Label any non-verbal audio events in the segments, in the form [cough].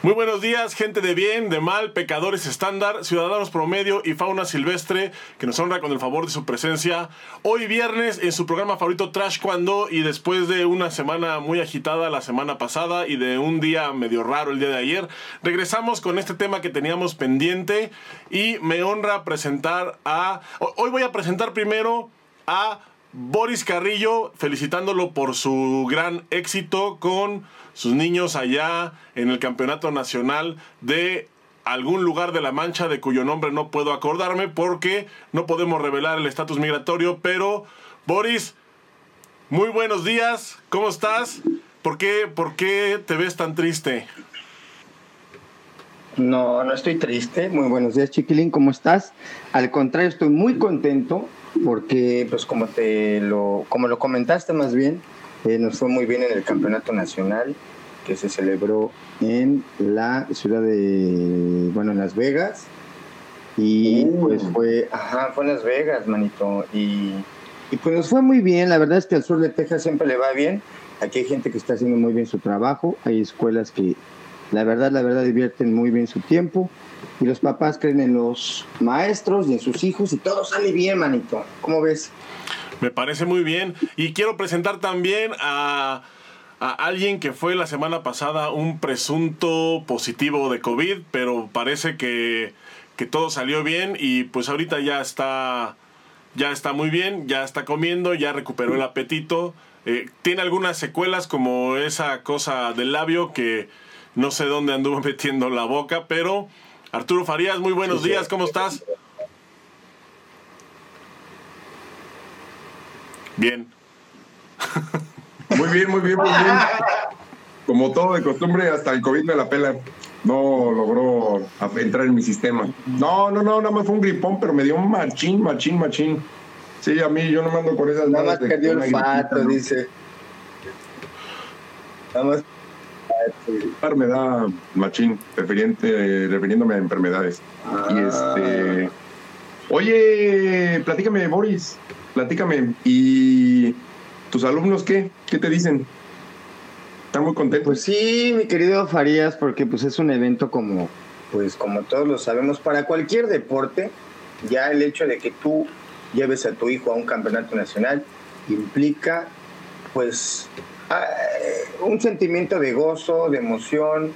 Muy buenos días, gente de bien, de mal, pecadores estándar, ciudadanos promedio y fauna silvestre que nos honra con el favor de su presencia. Hoy viernes en su programa favorito Trash Cuando y después de una semana muy agitada la semana pasada y de un día medio raro el día de ayer, regresamos con este tema que teníamos pendiente y me honra presentar a... Hoy voy a presentar primero a Boris Carrillo, felicitándolo por su gran éxito con sus niños allá en el Campeonato Nacional de algún lugar de la Mancha de cuyo nombre no puedo acordarme porque no podemos revelar el estatus migratorio, pero Boris, muy buenos días, ¿cómo estás? ¿Por qué, ¿Por qué te ves tan triste? No, no estoy triste. Muy buenos días, Chiquilín, ¿cómo estás? Al contrario, estoy muy contento porque, pues como te lo, como lo comentaste más bien, eh, nos fue muy bien en el campeonato nacional que se celebró en la ciudad de, bueno, en Las Vegas. Y uh. pues fue, ajá, fue en Las Vegas, manito. Y, y pues nos fue muy bien. La verdad es que al sur de Texas siempre le va bien. Aquí hay gente que está haciendo muy bien su trabajo. Hay escuelas que, la verdad, la verdad, divierten muy bien su tiempo. Y los papás creen en los maestros y en sus hijos y todo sale bien, manito. ¿Cómo ves? Me parece muy bien. Y quiero presentar también a, alguien que fue la semana pasada un presunto positivo de COVID, pero parece que, todo salió bien y pues ahorita ya está, ya está muy bien, ya está comiendo, ya recuperó el apetito. Eh, tiene algunas secuelas como esa cosa del labio que no sé dónde anduvo [laughs] metiendo la boca, pero Arturo Farías, muy buenos días, ¿cómo estás? Bien. Muy bien, muy bien, muy bien. Como todo de costumbre, hasta el COVID me la pela. No logró entrar en mi sistema. No, no, no, nada más fue un gripón, pero me dio un machín, machín, machín. Sí, a mí yo no mando con esas Nada más perdió el fato, dice. Nada más. Me da machín, refiriéndome a enfermedades. Y ah. este. Oye, platícame, Boris platícame, ¿y tus alumnos qué? ¿Qué te dicen? ¿Están muy contentos? Pues sí, mi querido Farías, porque pues es un evento como, pues como todos lo sabemos, para cualquier deporte, ya el hecho de que tú lleves a tu hijo a un campeonato nacional implica pues un sentimiento de gozo, de emoción,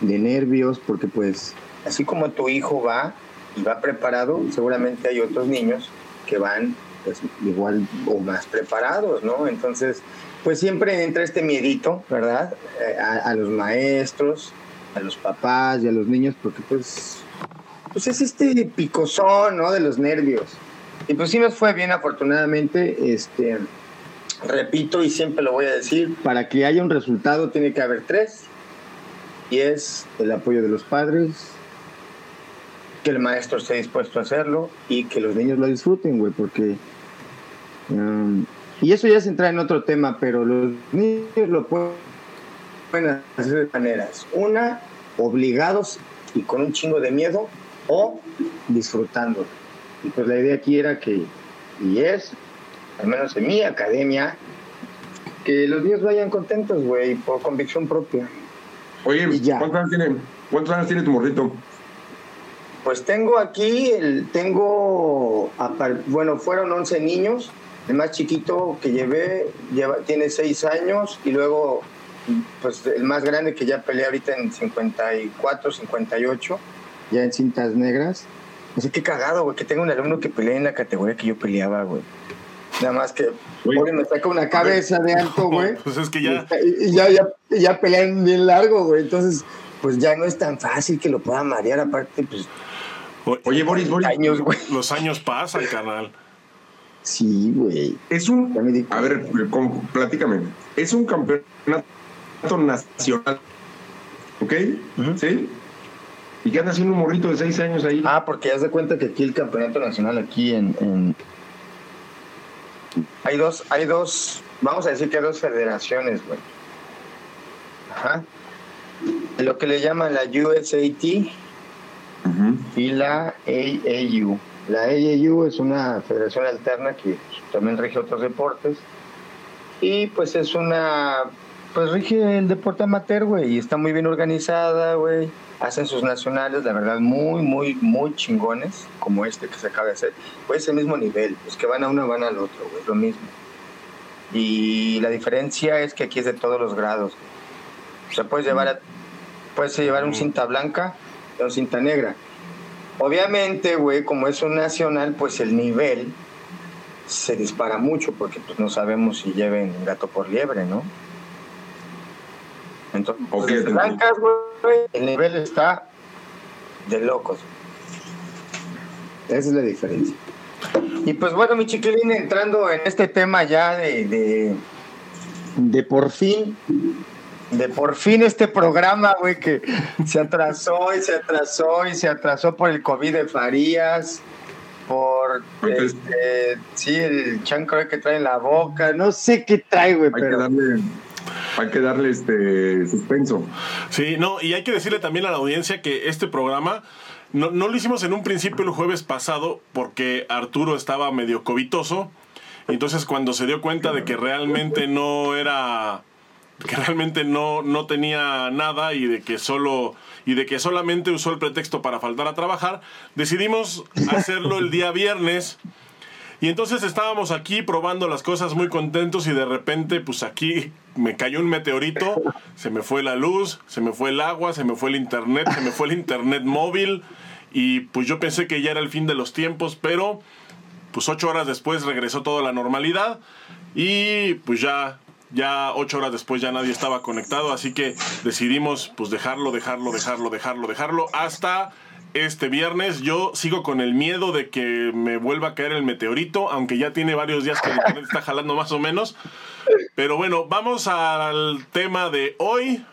de nervios, porque pues así como tu hijo va y va preparado, seguramente hay otros niños que van pues igual o más preparados, ¿no? Entonces, pues siempre entra este miedito, ¿verdad? Eh, a, los maestros, a los papás y a los niños, porque pues, pues es este picozón, ¿no? De los nervios. Y pues sí nos fue bien, afortunadamente, este, repito y siempre lo voy a decir, para que haya un resultado tiene que haber tres, y es el apoyo de los padres, que el maestro esté dispuesto a hacerlo y que los niños lo disfruten, güey, porque... Um, y eso ya se entra en otro tema, pero los niños lo pueden hacer de maneras. Una, obligados y con un chingo de miedo, o disfrutando. Y pues la idea aquí era que, y es, al menos en mi academia, que los niños vayan contentos, güey, por convicción propia. Oye, ¿cuántos años tiene, ¿cuántos años tiene tu morrito? Pues tengo aquí, el, tengo, bueno, fueron 11 niños, el más chiquito que llevé lleva, tiene 6 años y luego pues el más grande que ya peleé ahorita en 54, 58, ya en cintas negras. No sé qué cagado, güey, que tengo un alumno que pelea en la categoría que yo peleaba, güey. Nada más que Oye, me saca una cabeza de alto, güey. Pues es que ya... Y ya, ya, ya pelean bien largo, güey. Entonces, pues ya no es tan fácil que lo pueda marear. Aparte, pues Oye, Boris, Boris. Los años pasan, canal. Sí, güey. Es un. A ver, platícame. Es un campeonato nacional. ¿Ok? ¿Sí? ¿Y qué anda haciendo un morrito de seis años ahí? Ah, porque ya se cuenta que aquí el campeonato nacional, aquí en, Hay dos, hay dos. Vamos a decir que hay dos federaciones, güey. Ajá. Lo que le llaman la USAT y la AAU. La AAU es una federación alterna que también rige otros deportes y pues es una pues rige el deporte amateur, güey, y está muy bien organizada, güey. Hacen sus nacionales, la verdad, muy, muy, muy chingones, como este que se acaba de hacer. Pues ese mismo nivel, los que van a uno van al otro, güey, lo mismo. Y la diferencia es que aquí es de todos los grados. O sea, puedes llevar, a, puedes llevar un cinta blanca y un cinta negra. Obviamente, güey, como es un nacional, pues el nivel se dispara mucho porque pues no sabemos si lleven gato por liebre, ¿no? Entonces, Ok, las blancas, güey, el nivel está de locos. Esa es la diferencia. Y pues bueno, mi chiquilín, entrando en este tema ya de, de, de por fin, de por fin este programa, güey, que se atrasó y se atrasó y se atrasó por el COVID de Farías, por Entonces- este, sí, el chancro que trae en la boca, no sé qué trae, güey, que pero darle, hay que darle este suspenso. Sí, no, y hay que decirle también a la audiencia que este programa no, lo hicimos en un principio el jueves pasado porque Arturo estaba medio covitoso. Entonces cuando se dio cuenta de que realmente no era que realmente no, no tenía nada y de que solo y de que solamente usó el pretexto para faltar a trabajar, decidimos hacerlo el día viernes. Y entonces estábamos aquí probando las cosas muy contentos y de repente pues aquí me cayó un meteorito, se me fue la luz, se me fue el agua, se me fue el internet, se me fue el internet móvil y pues yo pensé que ya era el fin de los tiempos, pero pues ocho horas después regresó toda la normalidad y pues ya ya ocho horas después ya nadie estaba conectado así que decidimos pues dejarlo dejarlo dejarlo dejarlo dejarlo hasta este viernes yo sigo con el miedo de que me vuelva a caer el meteorito aunque ya tiene varios días que el internet está jalando más o menos pero bueno vamos al tema de hoy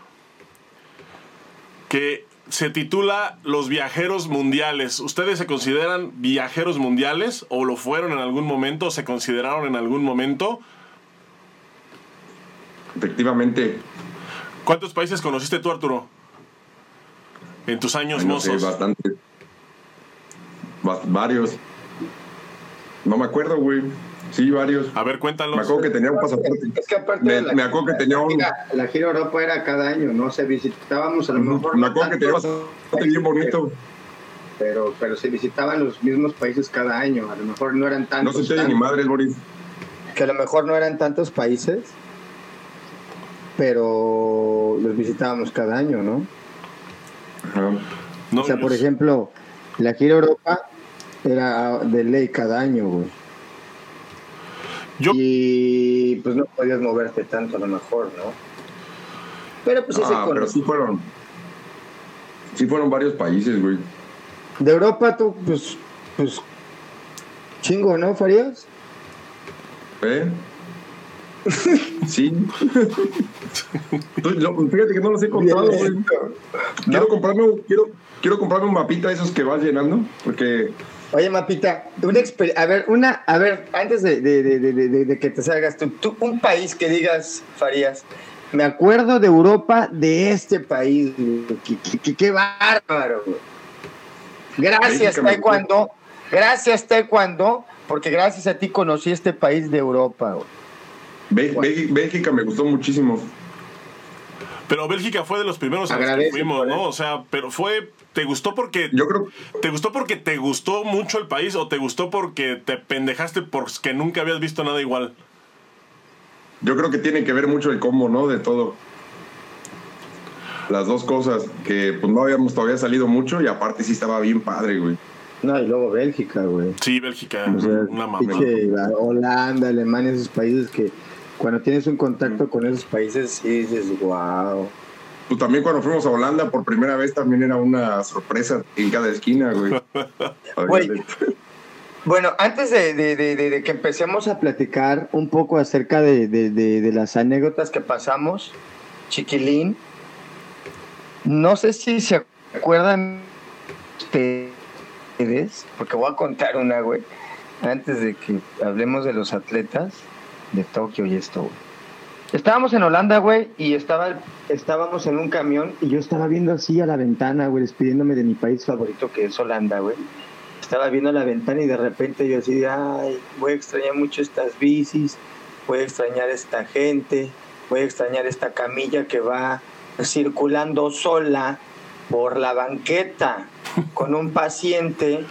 que se titula Los viajeros mundiales. ¿Ustedes se consideran viajeros mundiales o lo fueron en algún momento o se consideraron en algún momento? Efectivamente, ¿Cuántos países conociste tú, Arturo? En tus años no sé, mozos. bastante. Va- varios. No me acuerdo, güey. Sí, varios. A ver, Me cuéntalos. acuerdo que tenía un pasaporte. es que aparte Me- de la, me acuerdo que tenía un- gira, la gira Europa era cada año, no se visitábamos a lo mejor Me no acuerdo que tenía pasaporte bien bonito. pero pero se visitaban los mismos países cada año, a lo mejor no eran No tantos. se te ni madres, Boris. que a lo mejor no eran tantos países, pero los visitábamos cada año, ¿no? No, o sea, por ejemplo, la gira Europa era de ley cada año, güey. Yo, Y pues no podías moverte tanto a lo mejor, ¿no? Pero pues ese Ah, con- pero sí fueron. Sí fueron varios países, güey. de Europa tú, pues, pues, chingo, ¿no, Farías? ¿Eh? Sí. Lo- fíjate que no los he contado. Quiero comprarme, un- quiero, quiero comprarme un mapita de esos que vas llenando, porque Oye, Mapita, una a ver, una, a ver, antes de, de- de- de- de- de que te salgas tú, tú, un país que digas, Farías, me acuerdo de Europa, de este país, qué, qué- bárbaro. Gracias, Taekwondo, gracias, Taekwondo, porque gracias a ti conocí este país de Europa, güey. Bé- Bé- Bélgica me gustó muchísimo. pero Bélgica fue de los primeros a los que fuimos, ¿no? eso. O sea, pero fue. ¿Te gustó porque Yo creo, ¿Te gustó porque te gustó mucho el país o te gustó porque te pendejaste porque nunca habías visto nada igual? yo creo que tiene que ver mucho el combo, ¿no? De todo. Las dos cosas, que pues no habíamos todavía salido mucho y aparte sí estaba bien padre, güey. No, y luego Bélgica, güey. Sí, Bélgica, O sea, una mamá. Holanda, Alemania, esos países que cuando tienes un contacto con esos países, sí dices, wow. Pues también cuando fuimos a Holanda por primera vez también era una sorpresa en cada esquina, güey. [laughs] Güey. Bueno, antes de, de- de- de- de que empecemos a platicar un poco acerca de, de- de- de las anécdotas que pasamos, Chiquilín, no sé si se acuerdan ustedes, porque voy a contar una, güey, antes de que hablemos de los atletas de Tokio y esto, güey. Estábamos en Holanda, güey, y estaba, estábamos en un camión y yo estaba viendo así a la ventana, güey, despidiéndome de mi país favorito que es Holanda, güey. Estaba viendo a la ventana y de repente yo así ay, voy a extrañar mucho estas bicis, voy a extrañar esta gente, voy a extrañar esta camilla que va circulando sola por la banqueta con un paciente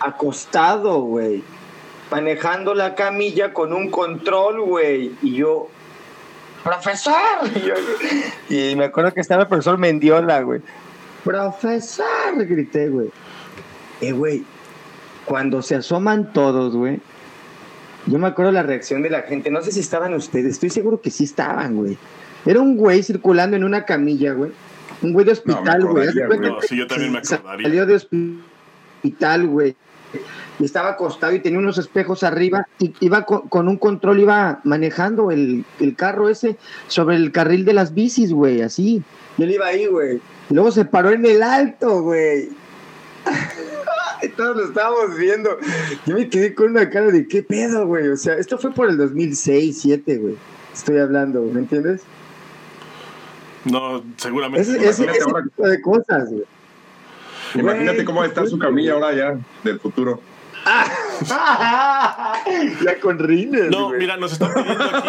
acostado, güey. Manejando la camilla con un control, güey. Y yo, profesor. [laughs] Y, me acuerdo que estaba el profesor Mendiola, güey. Profesor, grité, güey. Eh, güey, cuando se asoman todos, güey. Yo me acuerdo la reacción de la gente. No sé si estaban ustedes. Estoy seguro que sí estaban, güey. Era un güey circulando en una camilla, güey. Un güey de hospital, güey. No, sí, yo también me acordaría. Salió de hospital, güey. Y estaba acostado y tenía unos espejos arriba y iba con, un control, iba manejando el, el, carro ese sobre el carril de las bicis, güey, así. Y él iba ahí, güey. Luego se paró en el alto, güey. [laughs] y todos lo estábamos viendo. Yo me quedé con una cara de qué pedo, güey. O sea, esto fue por el 2006, 2007, güey. Estoy hablando, ¿me entiendes? No, seguramente. ese tipo de cosas, güey. Imagínate cómo está su camilla ahora ya, del futuro. [laughs] ya con rines. No, mira, nos están pidiendo aquí.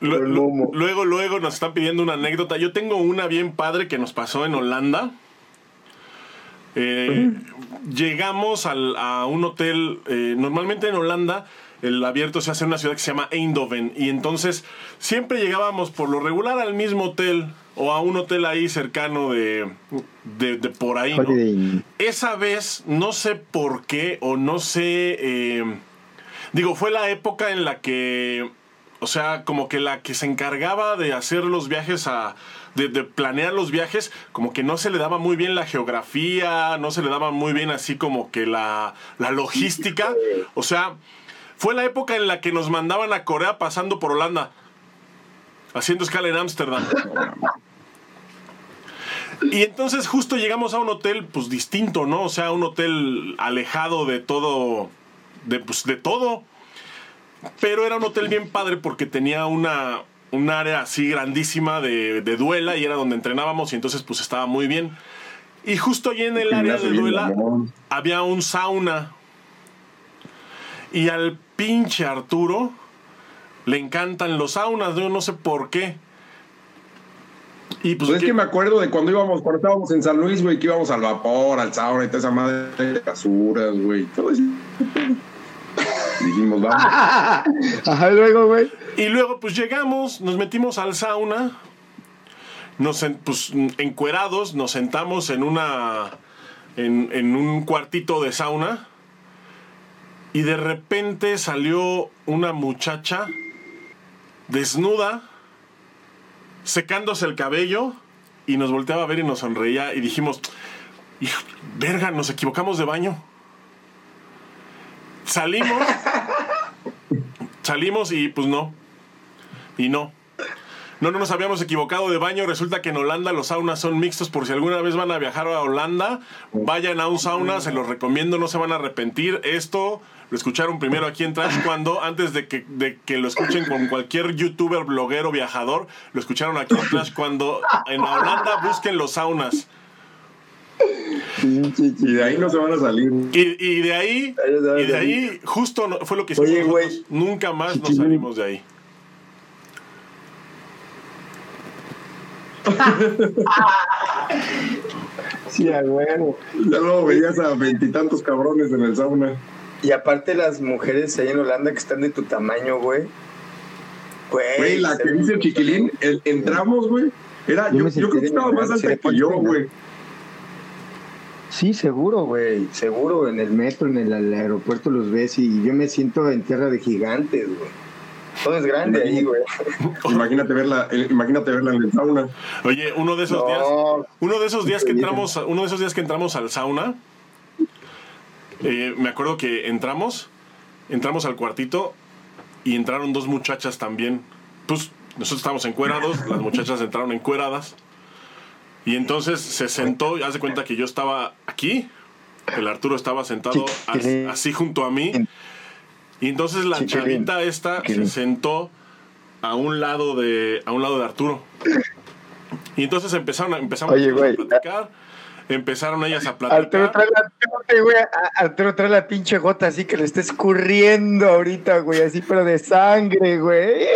[laughs] luego, luego nos están pidiendo una anécdota. Yo tengo una bien padre que nos pasó en Holanda. Eh, llegamos a un hotel, eh, normalmente en Holanda el abierto se hace en una ciudad que se llama Eindhoven y entonces siempre llegábamos por lo regular al mismo hotel o a un hotel ahí cercano de, de, por ahí. Esa vez, no sé por qué o no sé, eh, digo, fue la época en la que, o sea, como que la que se encargaba de hacer los viajes a... De, de, planear los viajes, como que no se le daba muy bien la geografía, no se le daba muy bien así como que la, la logística. O sea, fue la época en la que nos mandaban a Corea pasando por Holanda, haciendo escala en Ámsterdam. Y entonces justo llegamos a un hotel, pues distinto, ¿no? O sea, un hotel alejado de todo, de, pues, de todo. Pero era un hotel bien padre porque tenía una, un área así grandísima de, de, duela y era donde entrenábamos y entonces pues estaba muy bien. Y justo allí en el área de duela había un sauna. Y al pinche Arturo le encantan los saunas, yo no sé por qué. Y pues, pues es que me acuerdo de cuando íbamos, cuando estábamos en San Luis, güey, que íbamos al vapor, al sauna y toda esa madre de basuras, güey. Todo eso. Dijimos, vamos. [laughs] Ajá, luego, güey. Y luego, pues llegamos, nos metimos al sauna, nos, pues, encuerados, nos sentamos en una, en, en un cuartito de sauna y de repente salió una muchacha desnuda, secándose el cabello, y nos volteaba a ver y nos sonreía y dijimos, verga, nos equivocamos de baño. Salimos, [laughs] salimos y pues no, y no. No, no nos habíamos equivocado de baño. Resulta que en Holanda los saunas son mixtos. Por si alguna vez van a viajar a Holanda, vayan a un sauna, se los recomiendo, no se van a arrepentir. Esto lo escucharon primero aquí en Trash cuando, antes de que, de que lo escuchen con cualquier youtuber, bloguero, viajador, lo escucharon aquí en Trash cuando en Holanda busquen los saunas. Y de ahí no se van a salir. Y, de ahí, y de ahí justo fue lo que hicimos. Nunca más nos salimos de ahí. [laughs] sí, a huevo. Ya luego veías a veintitantos cabrones en el sauna. Y aparte las mujeres ahí en Holanda que están de tu tamaño, güey. Güey, la que dice el chiquilín, entramos, güey. Era, yo, yo, creo que estaba más alta que yo, güey. Sí, seguro, güey. Seguro, en el metro, en el, aeropuerto los ves y yo me siento en tierra de gigantes, güey. Todo es grande ahí, güey. Imagínate verla, eh, imagínate verla en el sauna. Oye, uno de esos días, uno de esos días que entramos, uno de esos días que entramos al sauna, eh, me acuerdo que entramos, entramos al cuartito y entraron dos muchachas también. Pues nosotros estábamos encuerados, las muchachas entraron encueradas. Y entonces se sentó, y haz de cuenta que yo estaba aquí, el Arturo estaba sentado así junto a mí. Y entonces la chavita esta se sentó a un lado de a un lado de Arturo. Y entonces empezaron empezamos a platicar empezaron ellas a platicar. Arturo trae la, güey, Arturo trae la pinche gota así que le está escurriendo ahorita, güey, así pero de sangre, güey.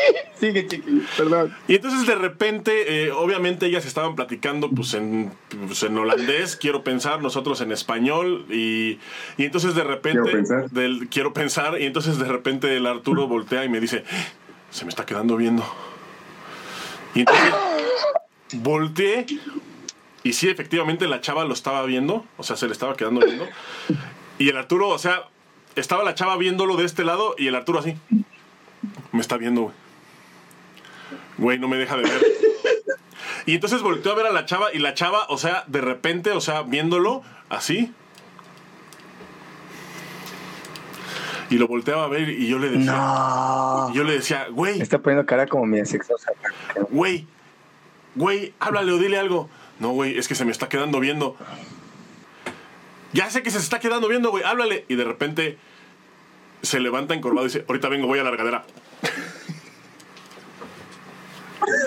[laughs] sigue, chiqui, perdón. Y entonces de repente, eh, obviamente ellas estaban platicando pues en, pues, en holandés, quiero pensar, nosotros en español, y, y entonces de repente, Quiero pensar. Del, quiero pensar, y entonces de repente el Arturo voltea y me dice, se me está quedando viendo. Y entonces volteé, y sí, efectivamente la chava lo estaba viendo, o sea, se le estaba quedando viendo, y el Arturo, o sea, estaba la chava viéndolo de este lado, y el Arturo así, me está viendo, güey. Güey, no me deja de ver. Y entonces volteó a ver a la chava y la chava, o sea, de repente, o sea, viéndolo así. Y lo volteaba a ver y yo le decía, No. yo le decía, güey, Está poniendo cara como mi sexosa. güey, güey, háblale o dile algo. No, güey, es que se me está quedando viendo. Ya sé que se está quedando viendo, güey, háblale. Y de repente se levanta encorvado y dice, ahorita vengo, voy a la regadera.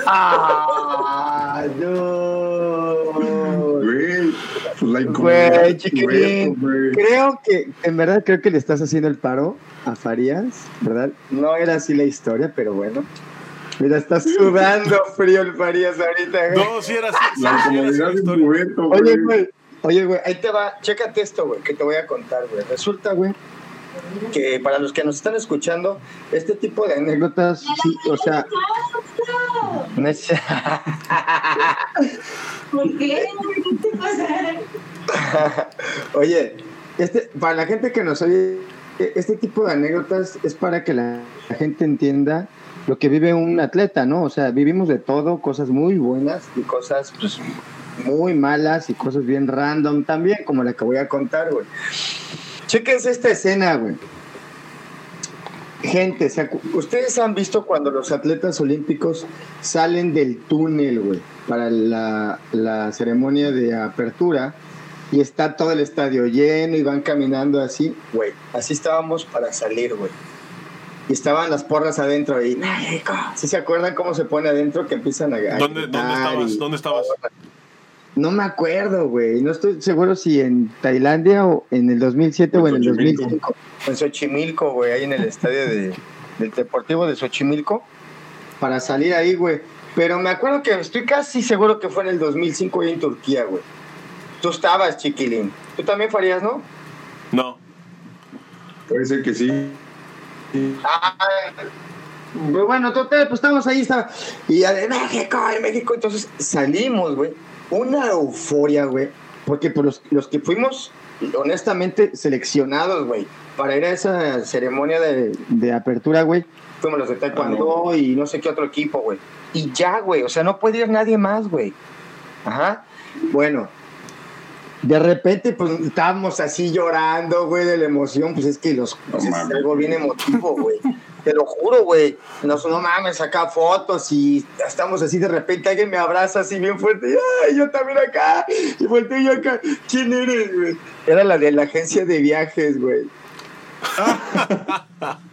¡Ah! No. Güey, güey. Creo que, en verdad, creo que le estás haciendo el paro a Farías, ¿verdad? No era así la historia, pero bueno. Mira, está sudando frío el Farías ahorita, güey. No, sí era así. La de. Roberto, Oye, güey. güey. Oye, güey, ahí te va. Chécate esto, güey, que te voy a contar, güey. Resulta, güey, que para los que nos están escuchando, este tipo de anécdotas, sí, o sea, no es- [laughs] ¿Por qué? ¿Qué te pasa? Oye, este, para la gente que nos oye, este tipo de anécdotas es para que la, la gente entienda lo que vive un atleta, ¿no? O sea, vivimos de todo, cosas muy buenas y cosas pues, muy malas y cosas bien random también, como la que voy a contar, güey. Chéquense esta escena, güey. Gente, ¿se acu- ustedes han visto cuando los atletas olímpicos salen del túnel, güey, para la, la ceremonia de apertura y está todo el estadio lleno y van caminando así, güey. Así estábamos para salir, güey. Y estaban las porras adentro y México. ¿Sí se acuerdan cómo se pone adentro que empiezan a, a ¿Dónde, ¿Dónde estabas? y- ¿Dónde estabas? No me acuerdo, güey. No estoy seguro si en Tailandia o en el 2007 o en el Xochimilco. 2005. En Xochimilco, güey, ahí en el estadio de, del Deportivo de Xochimilco. Para salir ahí, güey. Pero me acuerdo que estoy casi seguro que fue en el 2005 ahí en Turquía, güey. Tú estabas, chiquilín. Tú también farías, ¿no? No. Puede ser que sí. Ah, Pues bueno, total, pues estamos ahí, estaba. Y ya de México, en México. Entonces salimos, güey. Una euforia, güey. Porque por los, los que fuimos, honestamente, seleccionados, güey, para ir a esa ceremonia de, de apertura, güey, fuimos los de Taekwondo y no sé qué otro equipo, güey. Y ya, güey, o sea, no puede ir nadie más, güey. Ajá. Bueno, de repente, pues estábamos así llorando, güey, de la emoción. Pues es que los, No pues, es algo bien emotivo, güey. Te lo juro, güey. Nos, no mames, saca fotos y estamos así de repente. Alguien me abraza así bien fuerte. Y, Ay, yo también acá. Y volteo yo acá. ¿Quién eres, güey? Era la de la agencia de viajes, güey. [laughs]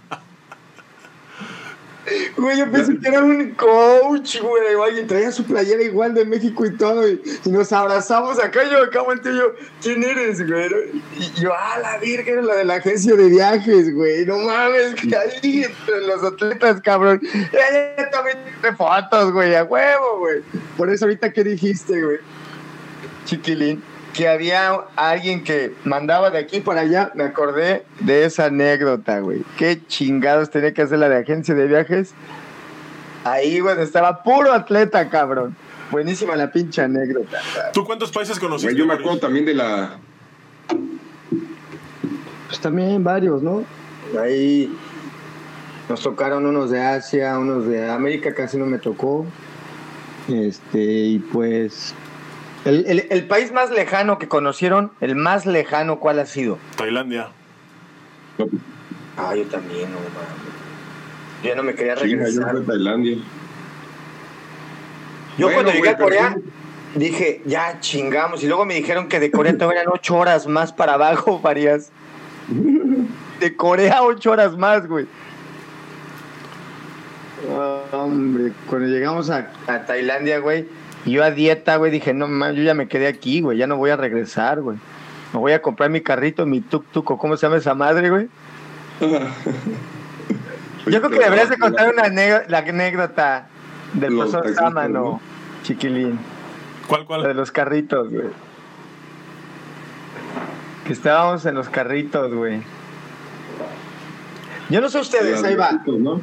Güey, yo pensé que era un coach, güey. o Alguien traía su playera igual de México y todo. Y, y nos abrazamos acá. Yo acá volteo yo, ¿quién eres, güey? Y yo, ah, la virgen, era la de la agencia de viajes, güey. No mames, que ahí entre los atletas, cabrón. Ella también tiene fotos, güey, a huevo, güey. Por eso ahorita, ¿qué dijiste, güey? Chiquilín, que había alguien que mandaba de aquí para allá, me acordé de esa anécdota, güey. Qué chingados tenía que hacer la de agencia de viajes. Ahí, güey, estaba puro atleta, cabrón. Buenísima la pinche anécdota. cabrón. ¿Tú cuántos países conociste? Güey, yo me acuerdo también de la. Pues también varios, ¿no? Ahí nos tocaron unos de Asia, unos de América, casi no me tocó. Este, y pues. El, el- el país más lejano que conocieron, el más lejano, ¿cuál ha sido? Tailandia. Ah, yo también, no mames. Yo no me quería China, yo regresar. fui a Tailandia. Yo Bueno, cuando llegué a Corea, pero dije, ya chingamos. Y luego me dijeron que de Corea todavía eran ocho horas más para abajo, [laughs] Farías. De Corea ocho horas más, güey. Ah, hombre, cuando llegamos a, a Tailandia, güey, y yo a dieta, güey, dije, no mames, yo ya me quedé aquí, güey, ya no voy a regresar, güey. Me voy a comprar mi carrito, mi tuk-tuk, o ¿cómo se llama esa madre, güey? [laughs] Yo creo que deberías de contar una anécdota, la anécdota del Los profesor taxistas, Sámano, ¿no? chiquilín. ¿Cuál, La de cuál? los carritos, güey. Que estábamos en los carritos, güey. Yo no sé ustedes, ahí va. ¿no?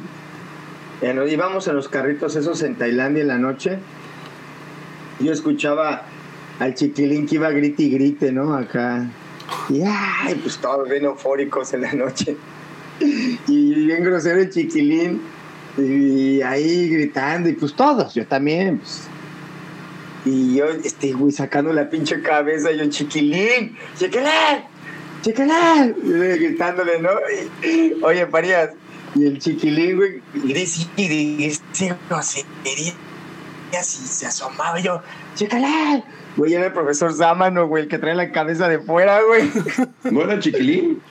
En íbamos en los carritos esos en Tailandia en la noche. Yo escuchaba al chiquilín que iba grite y grite, ¿no? Acá. Y ay, pues todos bien eufóricos en la noche. Y bien grosero el chiquilín. Y ahí gritando, y pues todos, yo también. pues. Y yo, este güey, sacando la pinche cabeza, yo, chiquilín, chiquilín, chiquilín. Y gritándole, ¿no? Oye, Parías. Y el chiquilín, güey, y dice, y dice y se asomaba y yo, chiquilín. Güey, era el profesor Zámano, güey, el que trae la cabeza de fuera, güey. [laughs] ¿No era chiquilín?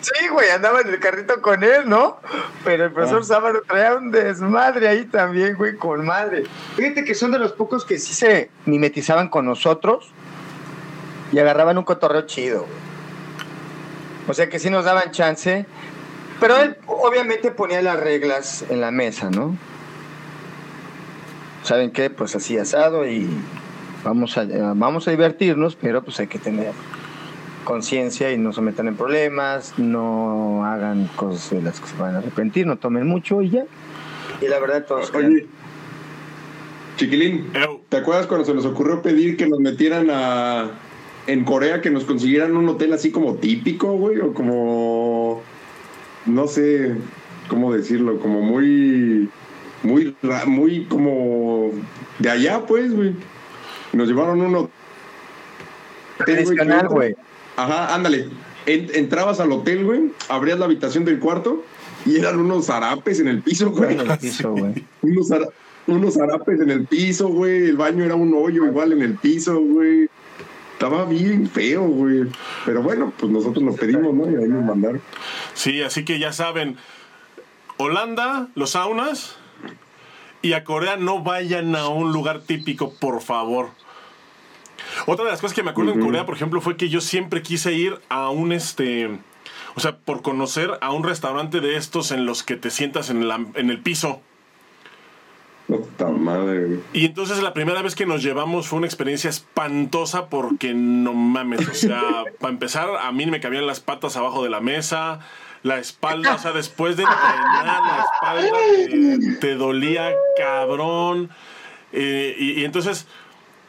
Sí, güey, andaba en el carrito con él, ¿no? Pero el profesor Ah. Sábado traía un desmadre ahí también, güey, con madre. Fíjate que son de los pocos que sí se mimetizaban con nosotros y agarraban un cotorreo chido, güey. O sea que sí nos daban chance, pero él obviamente ponía las reglas en la mesa, ¿no? ¿Saben qué? Pues así asado y vamos a, eh, vamos a divertirnos, pero pues hay que tener conciencia y no se metan en problemas, no hagan cosas de las que se van a arrepentir, no tomen mucho y ya. Y la verdad todos Oye, chiquilín. ¿te acuerdas cuando se nos ocurrió pedir que nos metieran a... En Corea, que nos consiguieran un hotel así como típico, güey, o como... No sé cómo decirlo, como muy... Muy, ra- muy como... De allá, pues, güey. Nos llevaron un hotel. tradicional, güey. Ajá, ándale. En- entrabas al hotel, güey, abrías la habitación del cuarto y eran unos zarapes en el piso, güey. En el piso, güey. [laughs] Unos, zara- unos zarapes en el piso, güey. El baño era un hoyo igual en el piso, güey. Estaba bien feo, güey. Pero bueno, pues nosotros lo pedimos, ¿no? Y ahí nos mandaron. Sí, así que ya saben, Holanda, los saunas, y a Corea no vayan a un lugar típico, por favor. Otra de las cosas que me acuerdo en. Corea, por ejemplo, fue que yo siempre quise ir a un este, o sea, por conocer a un restaurante de estos en los que te sientas en, la- en el piso. Puta madre. Y entonces la primera vez que nos llevamos fue una experiencia espantosa porque no mames, o sea, [laughs] para empezar, a mí me cabían las patas abajo de la mesa, la espalda, o sea, después de entrenar, la espalda te, dolía cabrón. Eh, y, y entonces,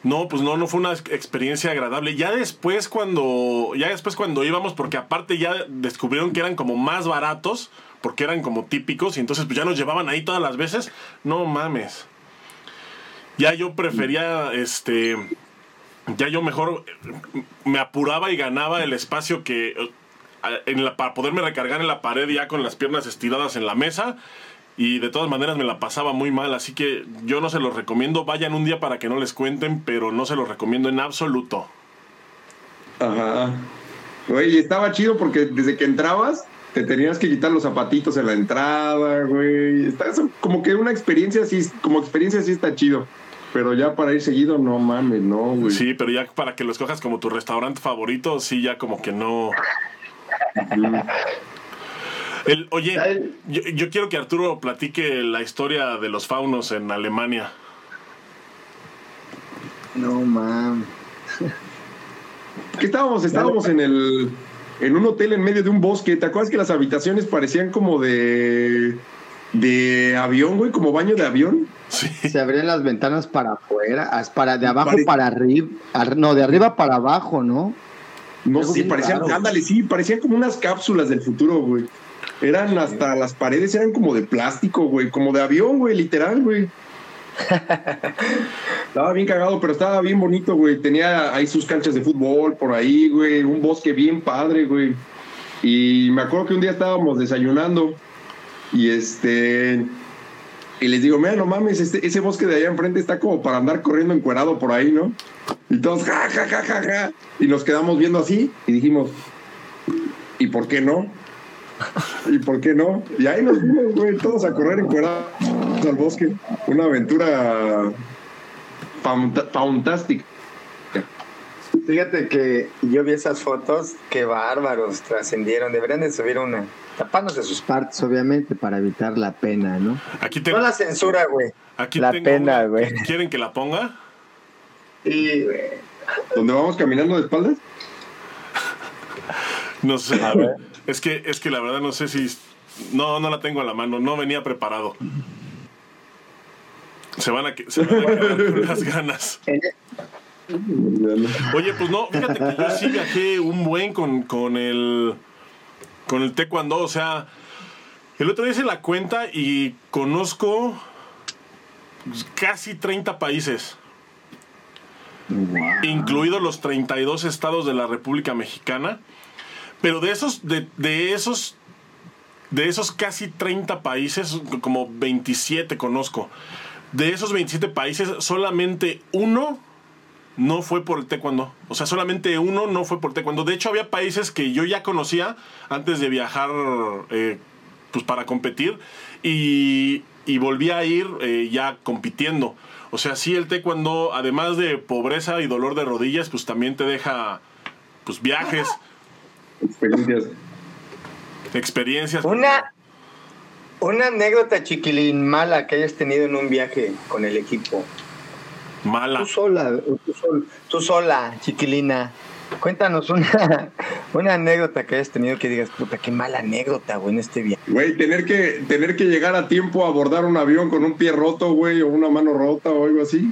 no, pues no, no fue una ex- experiencia agradable. Ya después cuando, ya después cuando íbamos, porque aparte ya descubrieron que eran como más baratos, porque eran como típicos, y entonces pues ya nos llevaban ahí todas las veces. No mames. Ya yo prefería, este, ya yo mejor me apuraba y ganaba el espacio que, en la, para poderme recargar en la pared ya con las piernas estiradas en la mesa. Y de todas maneras me la pasaba muy mal, así que yo no se los recomiendo. Vayan un día para que no les cuenten, pero no se los recomiendo en absoluto. Ajá. Güey, estaba chido porque desde que entrabas te tenías que quitar los zapatitos en la entrada, güey. Está eso, como que una experiencia así, como experiencia así está chido. Pero ya para ir seguido, no mames, no, güey. Sí, pero ya para que lo escojas como tu restaurante favorito, sí, ya como que no. [laughs] El, oye, yo, yo quiero que Arturo platique la historia de los faunos en Alemania. No, mames. ¿Qué estábamos? Estábamos en el en un hotel en medio de un bosque. ¿Te acuerdas que las habitaciones parecían como de de avión, güey, como baño de avión? Sí. Se abrían las ventanas para afuera, para de abajo Pare- para arriba, ar- no, de arriba para abajo, ¿no? No sé, parecían, raro. ándale, sí, parecían como unas cápsulas del futuro, güey. Eran hasta las paredes eran como de plástico, güey, como de avión, güey, literal, güey. [laughs] estaba bien cagado, pero estaba bien bonito, güey. Tenía ahí sus canchas de fútbol por ahí, güey, un bosque bien padre, güey. Y me acuerdo que un día estábamos desayunando y este y les digo, mira, no mames, este, ese bosque de allá enfrente está como para andar corriendo encuerado por ahí, ¿no? Y todos, ja, ja, ja, ja, ja. Y nos quedamos viendo así y dijimos, ¿y por qué no? ¿Y por qué no? Y ahí nos fuimos, güey, todos a correr encuerados al bosque. Una aventura fantástica. Fíjate que yo vi esas fotos, qué bárbaros, trascendieron, deberían de subir una. Tapándose sus partes, obviamente, para evitar la pena, ¿no? Aquí No tengo, la censura, güey. aquí la tengo pena, güey. ¿Quieren que la ponga? Sí, güey. ¿Dónde vamos caminando de espaldas? No sé. ver. [laughs] Es que, es que la verdad no sé si. No, no la tengo a la mano. No venía preparado. Se van a, que- se van a quedar con [laughs] las ganas. Oye, pues no, fíjate que yo sí viajé un buen con, con el. Con el taekwondo. O sea, el otro día hice la cuenta y conozco casi 30 países. incluidos los 32 estados de la República Mexicana. Pero de esos, de, de esos, de esos casi 30 países, como 27 conozco. De esos 27 países, solamente uno no fue por el taekwondo. O sea, solamente uno no fue por taekwondo. De hecho, había países que yo ya conocía antes de viajar eh, pues para competir y, y volví a ir eh, ya compitiendo. O sea, sí, el taekwondo, además de pobreza y dolor de rodillas, pues también te deja pues viajes, Experiencias. experiencias. Una, una anécdota chiquilín mala que hayas tenido en un viaje con el equipo. Mala. Tú sola, tú, sol- tú sola, chiquilina. Cuéntanos una, [laughs] una anécdota que hayas tenido que digas, puta, qué mala anécdota, güey, en este viaje. Güey, tener que, tener que llegar a tiempo a abordar un avión con un pie roto, güey, o una mano rota o algo así.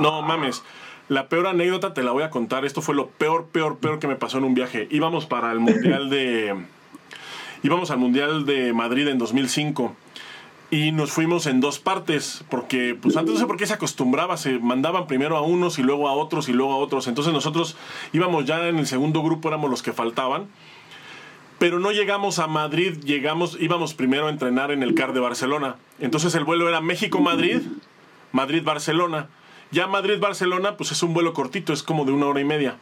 No mames. La peor anécdota te la voy a contar. Esto fue lo peor, peor, peor que me pasó en un viaje. Íbamos para el Mundial de. [laughs] Íbamos al Mundial de Madrid en 2005. Y nos fuimos en dos partes. Porque, pues antes no sé por qué se acostumbraba. Se mandaban primero a unos y luego a otros y luego a otros. Entonces nosotros íbamos ya en el segundo grupo, éramos los que faltaban. Pero no llegamos a Madrid, llegamos, íbamos primero a entrenar en el CAR de Barcelona. Entonces el vuelo era México-Madrid, Madrid-Barcelona. Ya Madrid-Barcelona, pues es un vuelo cortito, es como de una hora y media.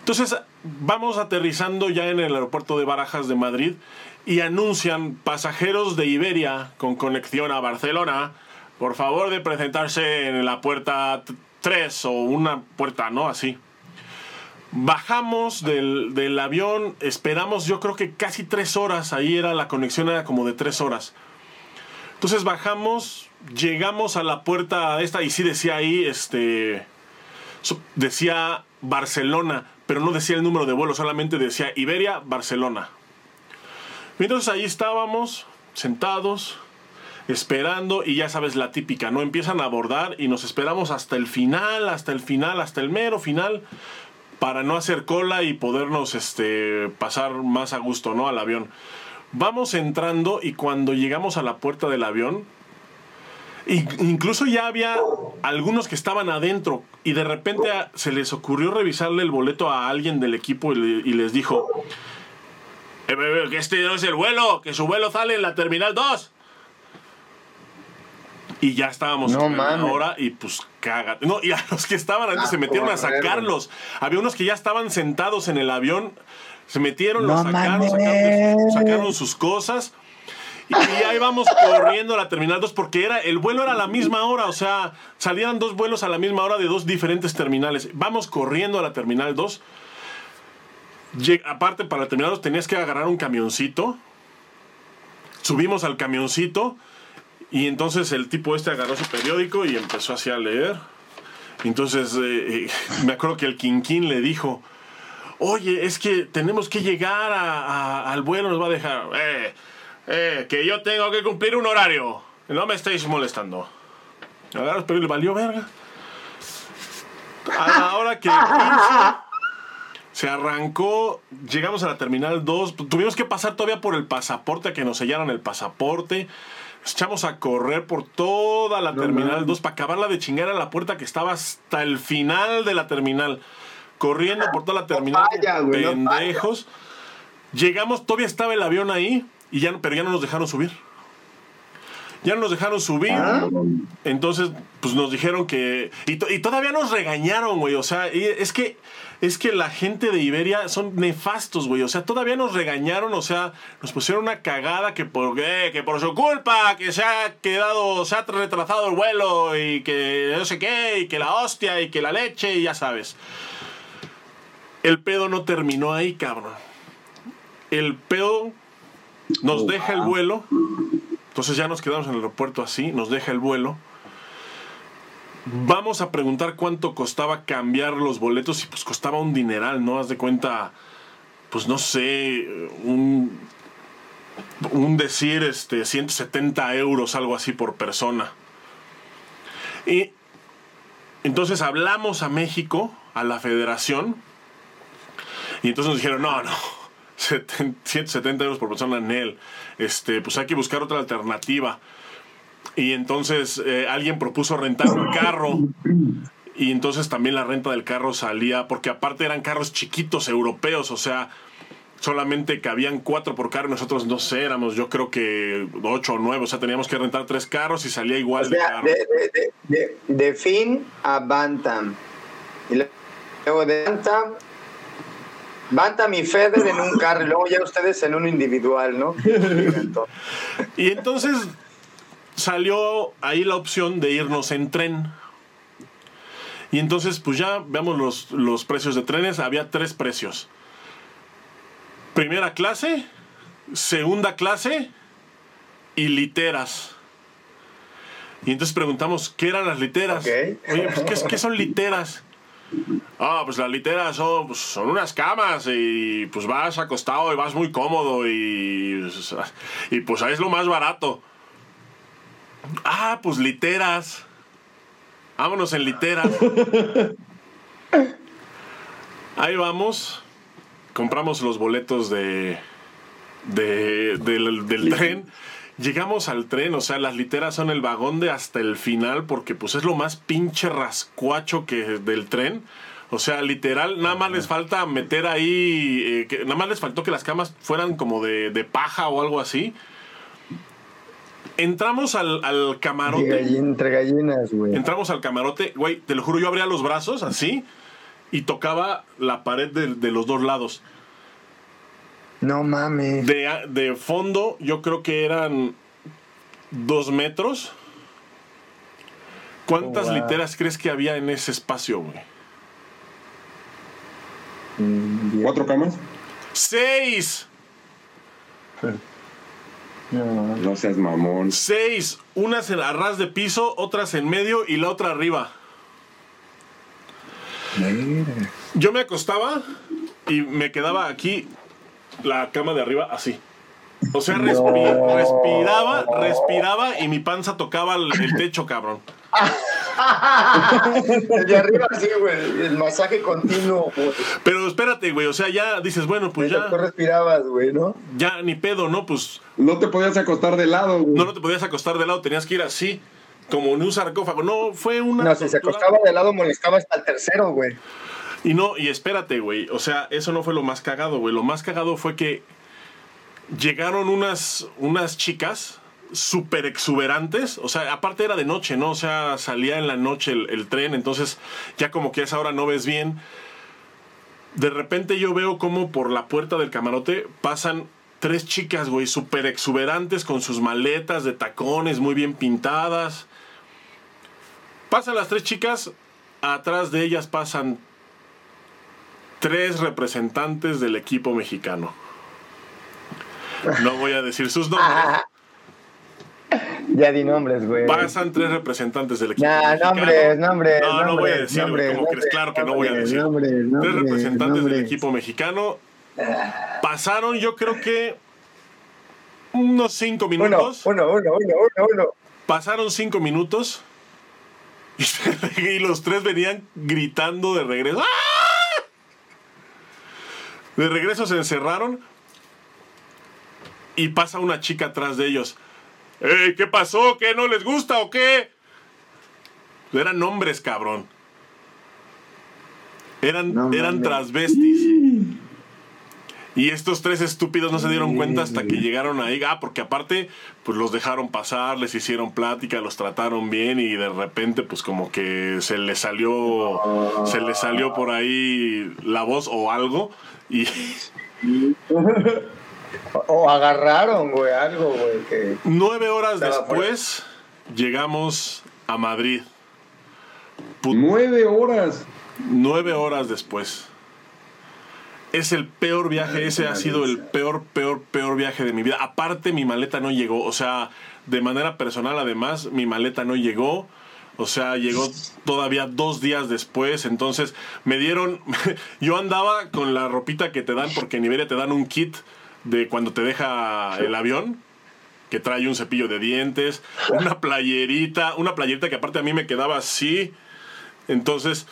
Entonces vamos aterrizando ya en el aeropuerto de Barajas de Madrid y anuncian pasajeros de Iberia con conexión a Barcelona, por favor de presentarse en la puerta 3 o una puerta, ¿no? Así. Bajamos del, del avión, esperamos yo creo que casi tres horas, ahí era la conexión era como de tres horas. Entonces bajamos, llegamos a la puerta esta y sí decía ahí, este, decía Barcelona, pero no decía el número de vuelo, solamente decía Iberia, Barcelona. Entonces ahí estábamos, sentados, esperando y ya sabes la típica, ¿no? Empiezan a abordar y nos esperamos hasta el final, hasta el final, hasta el mero final para no hacer cola y podernos este, pasar más a gusto, ¿no? Al avión. Vamos entrando y cuando llegamos a la puerta del avión, incluso ya había algunos que estaban adentro y de repente se les ocurrió revisarle el boleto a alguien del equipo y, le- y les dijo, "Eh, eh, eh, que este no es el vuelo, que su vuelo sale en la Terminal 2. Y ya estábamos No en la mames. hora y pues cágate. No, y a los que estaban antes se metieron a sacarlos. Había unos que ya estaban sentados en el avión, se metieron, No los sacaron, sacaron, sacaron sus cosas. Y ahí vamos corriendo a la Terminal 2 porque era, el vuelo era a la misma hora, o sea, salían dos vuelos a la misma hora de dos diferentes terminales. Vamos corriendo a la Terminal 2. Aparte, para 2 tenías que agarrar un camioncito. Subimos al camioncito y entonces el tipo este agarró su periódico y empezó así a leer. Entonces, eh, eh, [laughs] me acuerdo que el Quinquín le dijo, oye, es que tenemos que llegar a- a- al vuelo, nos va a dejar. Eh, eh, que yo tengo que cumplir un horario. No me estéis molestando. Agarras, pero le valió verga. A la hora que 15 [laughs] se arrancó, llegamos a la terminal 2, tuvimos que pasar todavía por el pasaporte, a que nos sellaran el pasaporte. Nos echamos a correr por toda la terminal 2 para acabarla de chingar a la puerta que estaba hasta el final de la terminal. Corriendo por toda la terminal, falla, güey, no pendejos. Llegamos, todavía estaba el avión ahí, y ya, pero ya no nos dejaron subir. Ya no nos dejaron subir. Ah. Entonces, pues nos dijeron que. Y, to- y todavía nos regañaron, güey. O sea, y es que. Es que la gente de Iberia son nefastos, güey. O sea, todavía nos regañaron, o sea, nos pusieron una cagada que por, eh, que por su culpa, que se ha quedado, se ha retrasado el vuelo y que no sé qué, y que la hostia y que la leche y ya sabes. El pedo no terminó ahí, cabrón. el pedo nos deja el vuelo. Entonces ya nos quedamos en el aeropuerto así, nos deja el vuelo. Vamos a preguntar cuánto costaba cambiar los boletos y pues costaba un dineral, ¿no? Haz de cuenta, pues no sé, un, un decir, este, 170 euros, algo así por persona. Y entonces hablamos a México, a la federación, y entonces nos dijeron, no, no, 170 euros por persona en él. Este, pues hay que buscar otra alternativa. Y entonces eh, alguien propuso rentar un carro. Y entonces también la renta del carro salía, porque aparte eran carros chiquitos europeos, o sea, solamente cabían cuatro por carro, nosotros no sé, éramos yo creo que ocho o nueve, o sea, teníamos que rentar tres carros y salía igual O de sea, caro. de, de, de, de, de Finn a Bantam. Y luego de Bantam, Bantam y Feder en un carro y luego ya ustedes en uno individual, ¿no? [laughs] Y entonces salió ahí la opción de irnos en tren. Y entonces, pues ya veamos los, los precios de trenes. Había tres precios. Primera clase, segunda clase y literas. Y entonces preguntamos, ¿qué eran las literas? Oye, pues, ¿qué, qué son literas? Ah, pues las literas son, pues, son unas camas y pues vas acostado y vas muy cómodo y, y pues ahí es lo más barato. Ah, pues literas. Vámonos en literas. Ahí vamos. Compramos los boletos de, de- del, del tren. Llegamos al tren, o sea, las literas son el vagón de hasta el final porque pues es lo más pinche rascuacho que del tren. O sea, literal, nada más les falta meter ahí, eh, que, nada más les faltó que las camas fueran como de, de paja o algo así. Entramos al, al de camarote. entre gallinas, güey. Entramos al camarote, güey, te lo juro, yo abría los brazos así y tocaba la pared de, de los dos lados. No mames. De, de fondo, yo creo que eran dos metros. ¿Cuántas Wow. literas crees que había en ese espacio, güey? Mm. ¿Cuatro camas? ¡Seis! [laughs] No. No seas mamón. Seis. Unas en a ras de piso, otras en medio y la otra arriba. Mira. Yo me acostaba y me quedaba aquí la cama de arriba así. O sea, respi- No. respiraba, respiraba y mi panza tocaba el, el techo, cabrón. [laughs] El de arriba, sí, güey. El masaje continuo, güey. Pero espérate, güey, o sea, ya dices, bueno, pues Mientras tú ya, respirabas, güey, ¿no? ya ni pedo, ¿no? Pues No te podías acostar de lado, güey. no, no te podías acostar de lado, tenías que ir así, como en un sarcófago. No, fue una... No, si se acostaba de lado, molestaba hasta el tercero, güey. Y no, y espérate, güey. O sea, eso no fue lo más cagado, güey. Lo más cagado fue que llegaron unas, unas chicas súper exuberantes. O sea, aparte era de noche, ¿no? O sea, salía en la noche el, tren, entonces ya como que a esa hora no ves bien. De repente yo veo como por la puerta del camarote pasan tres chicas, güey, súper exuberantes con sus maletas de tacones muy bien pintadas. Pasan las tres chicas, atrás de ellas pasan tres representantes del equipo mexicano. No voy a decir sus nombres. [laughs] Ya di nombres, güey. Pasan tres representantes del equipo Nah, mexicano. nombres, nombres. No, no voy a nombres, decir, nombres, ¿Cómo crees? nombres, Claro que no voy a nombres, decir. nombres, Tres nombres, representantes del nombres. equipo mexicano. Pasaron, yo creo que unos cinco minutos. uno, uno, uno, uno, uno. Pasaron cinco minutos. Y, [laughs] y los tres venían gritando de regreso. ¡Ah! De regreso se encerraron. Y pasa una chica atrás de ellos. ¡Ey! ¿Qué pasó? ¿Qué? ¿No les gusta o qué? Eran hombres, cabrón. Eran, No eran transvestis. Y estos tres estúpidos no se dieron cuenta hasta que llegaron ahí. Ah, porque aparte, pues los dejaron pasar, les hicieron plática, los trataron bien y de repente, pues como que se les salió, se les salió por ahí la voz o algo. Y [laughs] O, o agarraron, güey, algo, güey, que... nueve horas después, llegamos a Madrid. Put- Nueve horas. Nueve horas después. es el peor viaje, ese ha sido el peor, peor, peor viaje de mi vida. Aparte, mi maleta no llegó, o sea, de manera personal, además, mi maleta no llegó. O sea, llegó todavía dos días después. Entonces me dieron. [laughs] Yo andaba con la ropita que te dan, porque en Iberia te dan un kit de cuando te deja el avión. Que trae un cepillo de dientes, una playerita, una playerita que aparte a mí me quedaba así. Entonces,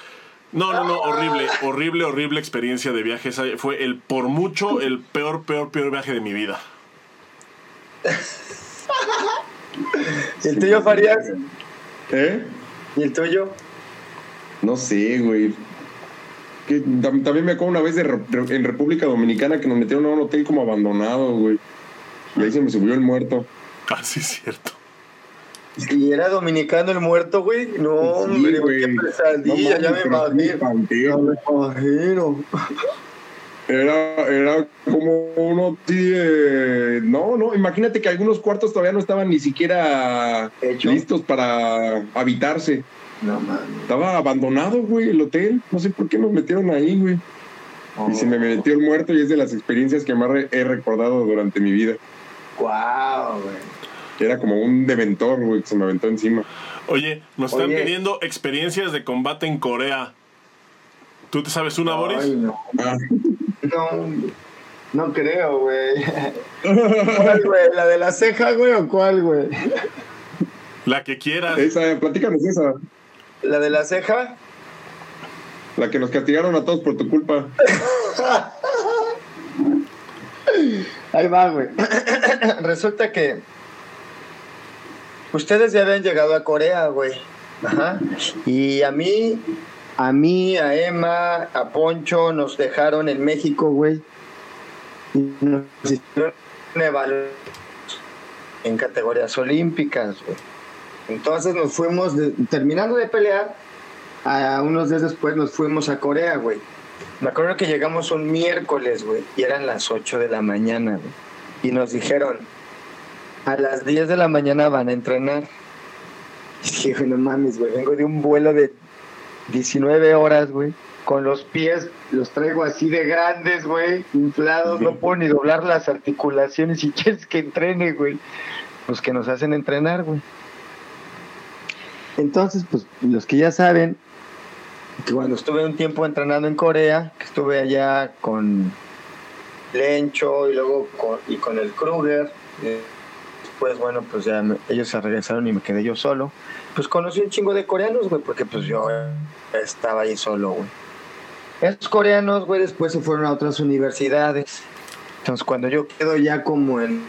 no, no, no, horrible, horrible, horrible experiencia de viaje. Esa fue el, por mucho, el peor, peor, peor viaje de mi vida. [laughs] ¿Y el tuyo, Farías? ¿Eh? ¿Y el tuyo? No sé, güey. Que tam- también me acuerdo una vez de Re- en República Dominicana que nos metieron a un hotel como abandonado, güey. Y ahí se me subió el muerto. Ah, sí, es cierto. ¿Y era dominicano el muerto, güey? No, hombre, güey, qué pesadilla, No ya mames, me imagino. espanté, Ya güey. me imagino. Era, era como uno. No, no, imagínate que algunos cuartos todavía no estaban ni siquiera ¿Hecho? listos para habitarse. No mames. Estaba abandonado, güey, el hotel. No sé por qué nos metieron ahí, güey. Y se me metió el muerto y es de las experiencias que más he recordado durante mi vida. Wow, güey. Era como un deventor, güey, que se me aventó encima. Oye, nos están Oye. pidiendo experiencias de combate en Corea. ¿Tú te sabes una, Boris? Ay, no. Ah, No, no creo, güey. [laughs] ¿Cuál, güey? ¿La de la ceja, güey, o cuál, güey? La que quieras. esa, platícanos esa. ¿La de la ceja? La que nos castigaron a todos por tu culpa. [laughs] Ahí va, güey. [clears throat] Resulta que ustedes ya habían llegado a Corea, güey. Ajá. Y a mí, a mí, a Emma, a Poncho nos dejaron en México, güey. Y nos hicieron una evaluación en categorías olímpicas, güey. Entonces nos fuimos, de- terminando de pelear, a unos días después nos fuimos a Corea, güey. Me acuerdo que llegamos un miércoles, güey, y eran las 8 de la mañana, güey. Y nos dijeron, a las 10 de la mañana van a entrenar. Y dije, güey, no mames, güey, vengo de un vuelo de 19 horas, güey. Con los pies, los traigo así de grandes, güey, inflados, no puedo ni doblar las articulaciones y [laughs] quieres que entrene, güey. Pues que nos hacen entrenar, güey. Entonces, pues los que ya saben, que cuando estuve un tiempo entrenando en Corea, que estuve allá con Lencho y luego con, y con el Kruger, eh, después, bueno, pues ya me- ellos se regresaron y me quedé yo solo. Pues conocí un chingo de coreanos, güey, porque pues yo estaba ahí solo, güey. Esos coreanos, güey, después se fueron a otras universidades. Entonces, cuando yo quedo ya como en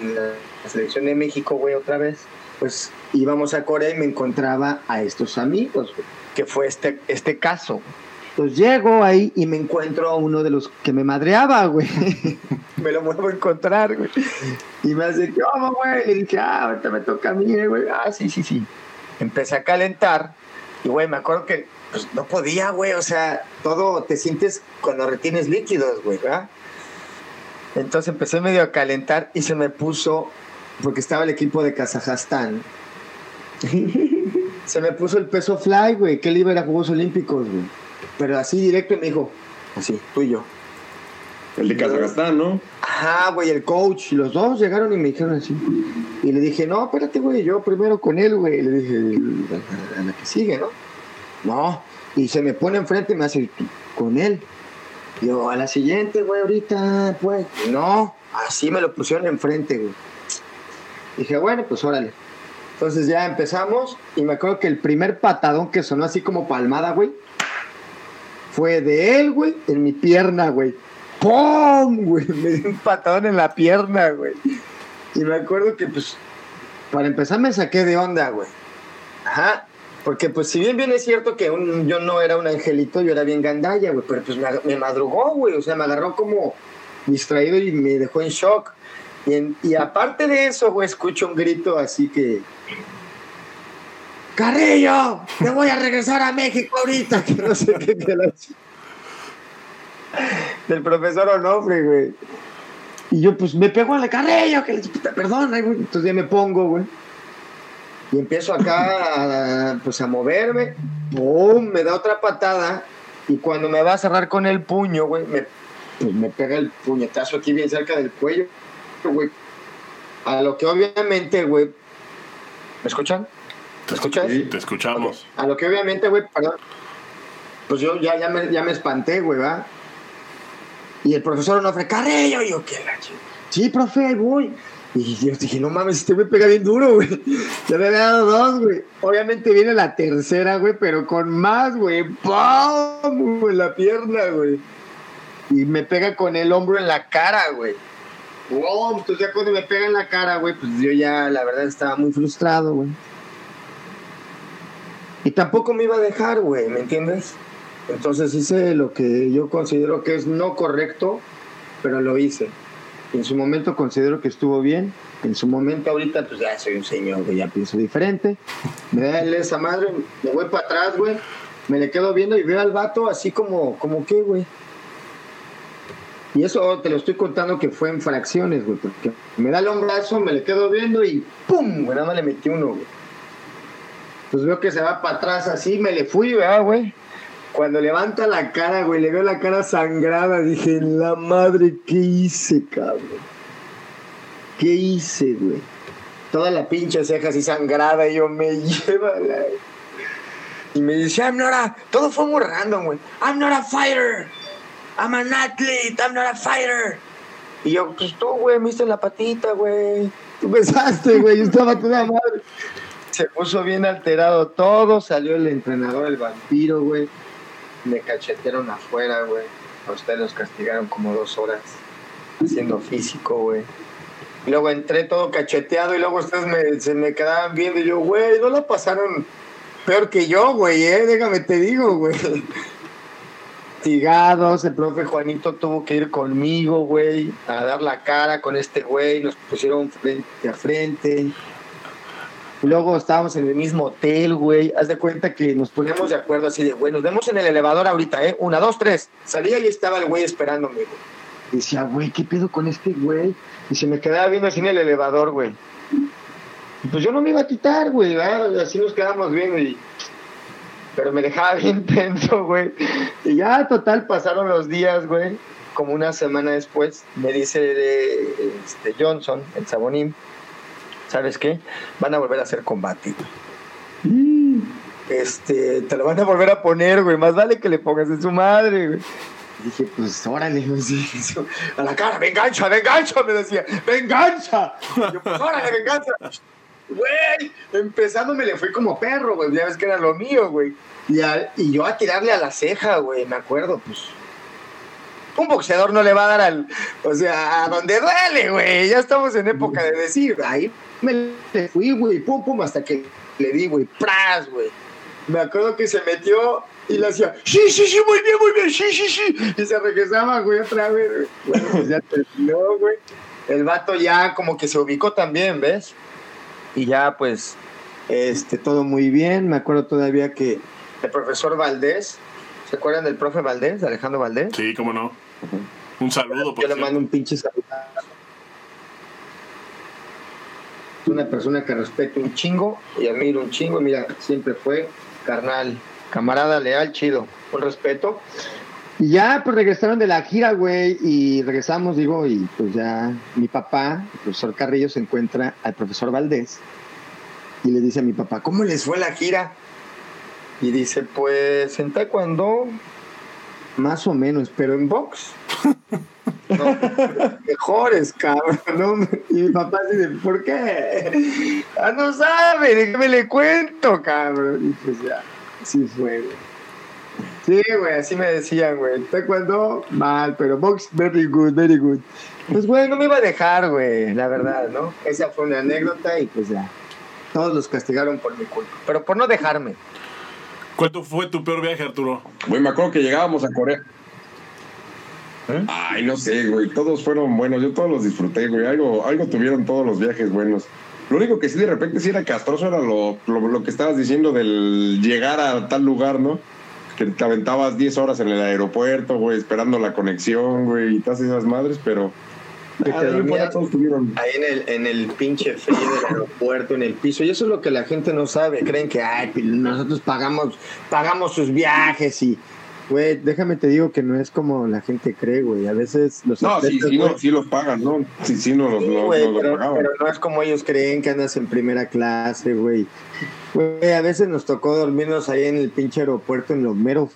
la selección de México, güey, otra vez, pues íbamos a Corea y me encontraba a estos amigos, que fue este, este caso. Entonces llego ahí y me encuentro a uno de los que me madreaba, güey. [laughs] me lo vuelvo a encontrar, güey. Y me hace, ¿qué onda, güey? Le dije, ah, ahorita me toca a mí, eh, güey. Ah, sí, sí, sí. Empecé a calentar y, güey, me acuerdo que pues, no podía, güey. O sea, todo te sientes cuando retienes líquidos, güey, ¿verdad? Entonces empecé medio a calentar y se me puso, porque estaba el equipo de Kazajstán. se me puso el peso fly, güey, que él iba a Juegos Olímpicos, güey. Pero así directo y me dijo, así, tú y yo. El de Kazajstán, ¿no? Ajá, güey, el coach. Los dos llegaron y me dijeron así. Y le dije, no, espérate, güey, yo primero con él, güey. Le dije, a la que sigue, ¿no? No. Y se me pone enfrente y me hace, "¿Tú con él. Yo, a la siguiente, güey, ahorita, pues. No, así me lo pusieron enfrente, güey. Dije, bueno, pues órale. Entonces ya empezamos y me acuerdo que el primer patadón que sonó así como palmada, güey, fue de él, güey, en mi pierna, güey. ¡Pum! Güey, [laughs] me dio un patadón en la pierna, güey. Y me acuerdo que, pues, para empezar me saqué de onda, güey. Ajá. Porque, pues, si bien bien es cierto que yo no era un angelito, yo era bien gandalla, güey. Pero, pues, me, me madrugó, güey. O sea, me agarró como distraído y me dejó en shock. Y, aparte de eso, güey, escucho un grito así que... ¡Carrillo! ¡Te voy a regresar a México ahorita! [laughs] Que no sé qué, que la Del profesor Onofre, güey. Y yo, pues, me pego a la Carrillo, que le perdón, güey. Entonces ya me pongo, güey. Y empiezo acá, a, pues, a moverme. ¡Pum! Me da otra patada. Y cuando me va a cerrar con el puño, güey, me, pues me pega el puñetazo aquí bien cerca del cuello, güey. A lo que obviamente, güey. ¿Me escuchan? ¿Me escuchas? Sí. Te escuchamos. A lo que obviamente, güey, perdón. Pues yo ya, ya, me, ya me espanté, güey, ¿va? Y el profesor Onofre, Carrillo, y yo, ¿qué la? Sí, profe, voy. Y yo dije, no mames, este güey pega bien duro, güey. [laughs] Ya me había dado dos, güey. Obviamente viene la tercera, güey, pero con más, güey. ¡Pum! En la pierna, güey. Y me pega con el hombro en la cara, güey. ¡Pum! Entonces ya cuando me pega en la cara, güey, pues yo ya, la verdad, estaba muy frustrado, güey. Y tampoco me iba a dejar, güey, ¿me entiendes? Entonces hice lo que yo considero que es no correcto, pero lo hice. En su momento considero que estuvo bien. En su momento ahorita, pues ya soy un señor, güey, ya pienso diferente. Me da el esa madre, me voy para atrás, güey. Me le quedo viendo y veo al vato así como, como qué, güey. Y eso te lo estoy contando que fue en fracciones, güey. Porque me da el hombrazo, me le quedo viendo y ¡pum! Nada más le metí uno, güey. Pues veo que se va para atrás así, me le fui, ¿verdad, güey? Cuando levanta la cara, güey, le veo la cara sangrada, dije, la madre, ¿qué hice, cabrón? ¿Qué hice, güey? Toda la pinche ceja así sangrada, y yo me [laughs] lleva la... Y me dice, I'm not a... Todo fue muy random, güey. I'm not a fighter. I'm an athlete. I'm not a fighter. Y yo, pues tú, güey, me en la patita, güey. Tú pensaste, güey, yo estaba toda madre. Se puso bien alterado todo, salió el entrenador, el vampiro, güey. Me cachetearon afuera, güey. A ustedes los castigaron como dos horas haciendo físico, güey. Y luego entré todo cacheteado y luego ustedes me, se me quedaban viendo y yo, güey, no lo pasaron peor que yo, güey, eh, déjame te digo, güey. Tigados, el profe Juanito tuvo que ir conmigo, güey, a dar la cara con este güey, nos pusieron frente a frente. Luego estábamos en el mismo hotel, güey. Haz de cuenta que nos poníamos de acuerdo así de, güey, nos vemos en el elevador ahorita, ¿eh? Una, dos, tres. Salía y estaba el güey esperándome, güey. Decía, güey, ¿qué pedo con este güey? Y se me quedaba viendo así en el elevador, güey. Pues yo no me iba a quitar, güey. Así nos quedamos viendo y... Pero me dejaba [laughs] bien tenso, güey. Y ya, total, pasaron los días, güey. Como una semana después, me dice de, este, Johnson, el Sabonín, ¿sabes qué? Van a volver a hacer combate. güey. Este, te lo van a volver a poner, güey. Más vale que le pongas en su madre, güey. Y dije, pues órale, [laughs] sí. a la cara, venganza, venganza, me decía, venganza. Y yo, pues órale, venganza. Güey, empezando me le fui como perro, güey. Ya ves que era lo mío, güey. Y, a- y yo a tirarle a la ceja, güey, me acuerdo, pues. Un boxeador no le va a dar al. O sea, a donde duele, güey. Ya estamos en época de decir. Ahí me le fui, güey, pum, pum, hasta que le di, güey, pras, güey. Me acuerdo que se metió y le hacía, sí, sí, sí, muy bien, muy bien, sí, sí, sí. Y se regresaba, güey, otra vez, güey. Bueno, pues ya terminó, güey. El vato ya como que se ubicó también, ¿ves? Y ya, pues, este, todo muy bien. Me acuerdo todavía que el profesor Valdés, ¿se acuerdan del profe Valdés, Alejandro Valdés? Sí, cómo no. Un saludo, por Yo le mando un pinche saludo. Es una persona que respeto un chingo y admiro un chingo. Mira, siempre fue carnal, camarada leal, chido. Un respeto. Y ya, pues regresaron de la gira, güey, y regresamos, digo, y pues ya mi papá, el profesor Carrillo, se encuentra al profesor Valdés y le dice a mi papá, ¿cómo les fue la gira? Y dice, pues en taekwondo, más o menos, pero en box. [laughs] Mejores, cabrón. ¿no? Y mi papá dice, ¿por qué? Ah, no sabe, déjame le cuento, cabrón. Y pues ya, así fue, güey. Sí, güey, así me decían, güey. Taekwondo, mal, pero box, very good, very good. Pues, güey, no me iba a dejar, güey, la verdad, ¿no? Esa fue una anécdota y pues ya. Todos los castigaron por mi culpa. Pero por no dejarme. ¿Cuál fue tu peor viaje, Arturo? Güey, me acuerdo que llegábamos a Corea. Ay, no sé, güey. Todos fueron buenos. Yo todos los disfruté, güey. Algo, algo tuvieron todos los viajes buenos. Lo único que sí de repente sí era castroso era lo, lo, lo que estabas diciendo del llegar a tal lugar, ¿no? Que te aventabas 10 horas en el aeropuerto, güey, esperando la conexión, güey, y todas esas madres, pero... Ah, de ahí en. Ahí el, en el pinche frío del aeropuerto, en el piso. Y eso es lo que la gente no sabe. Creen que, ay, pues, nosotros pagamos, pagamos sus viajes y... Güey, déjame te digo que no es como la gente cree, güey. A veces los No, sí, atletas, sí, no, sí los pagan, ¿no? Sí, sí, no los, Sí, los- pero, pagaban. pero no es como ellos creen que andas en primera clase, güey. Güey, a veces nos tocó dormirnos ahí en el pinche aeropuerto en lo mero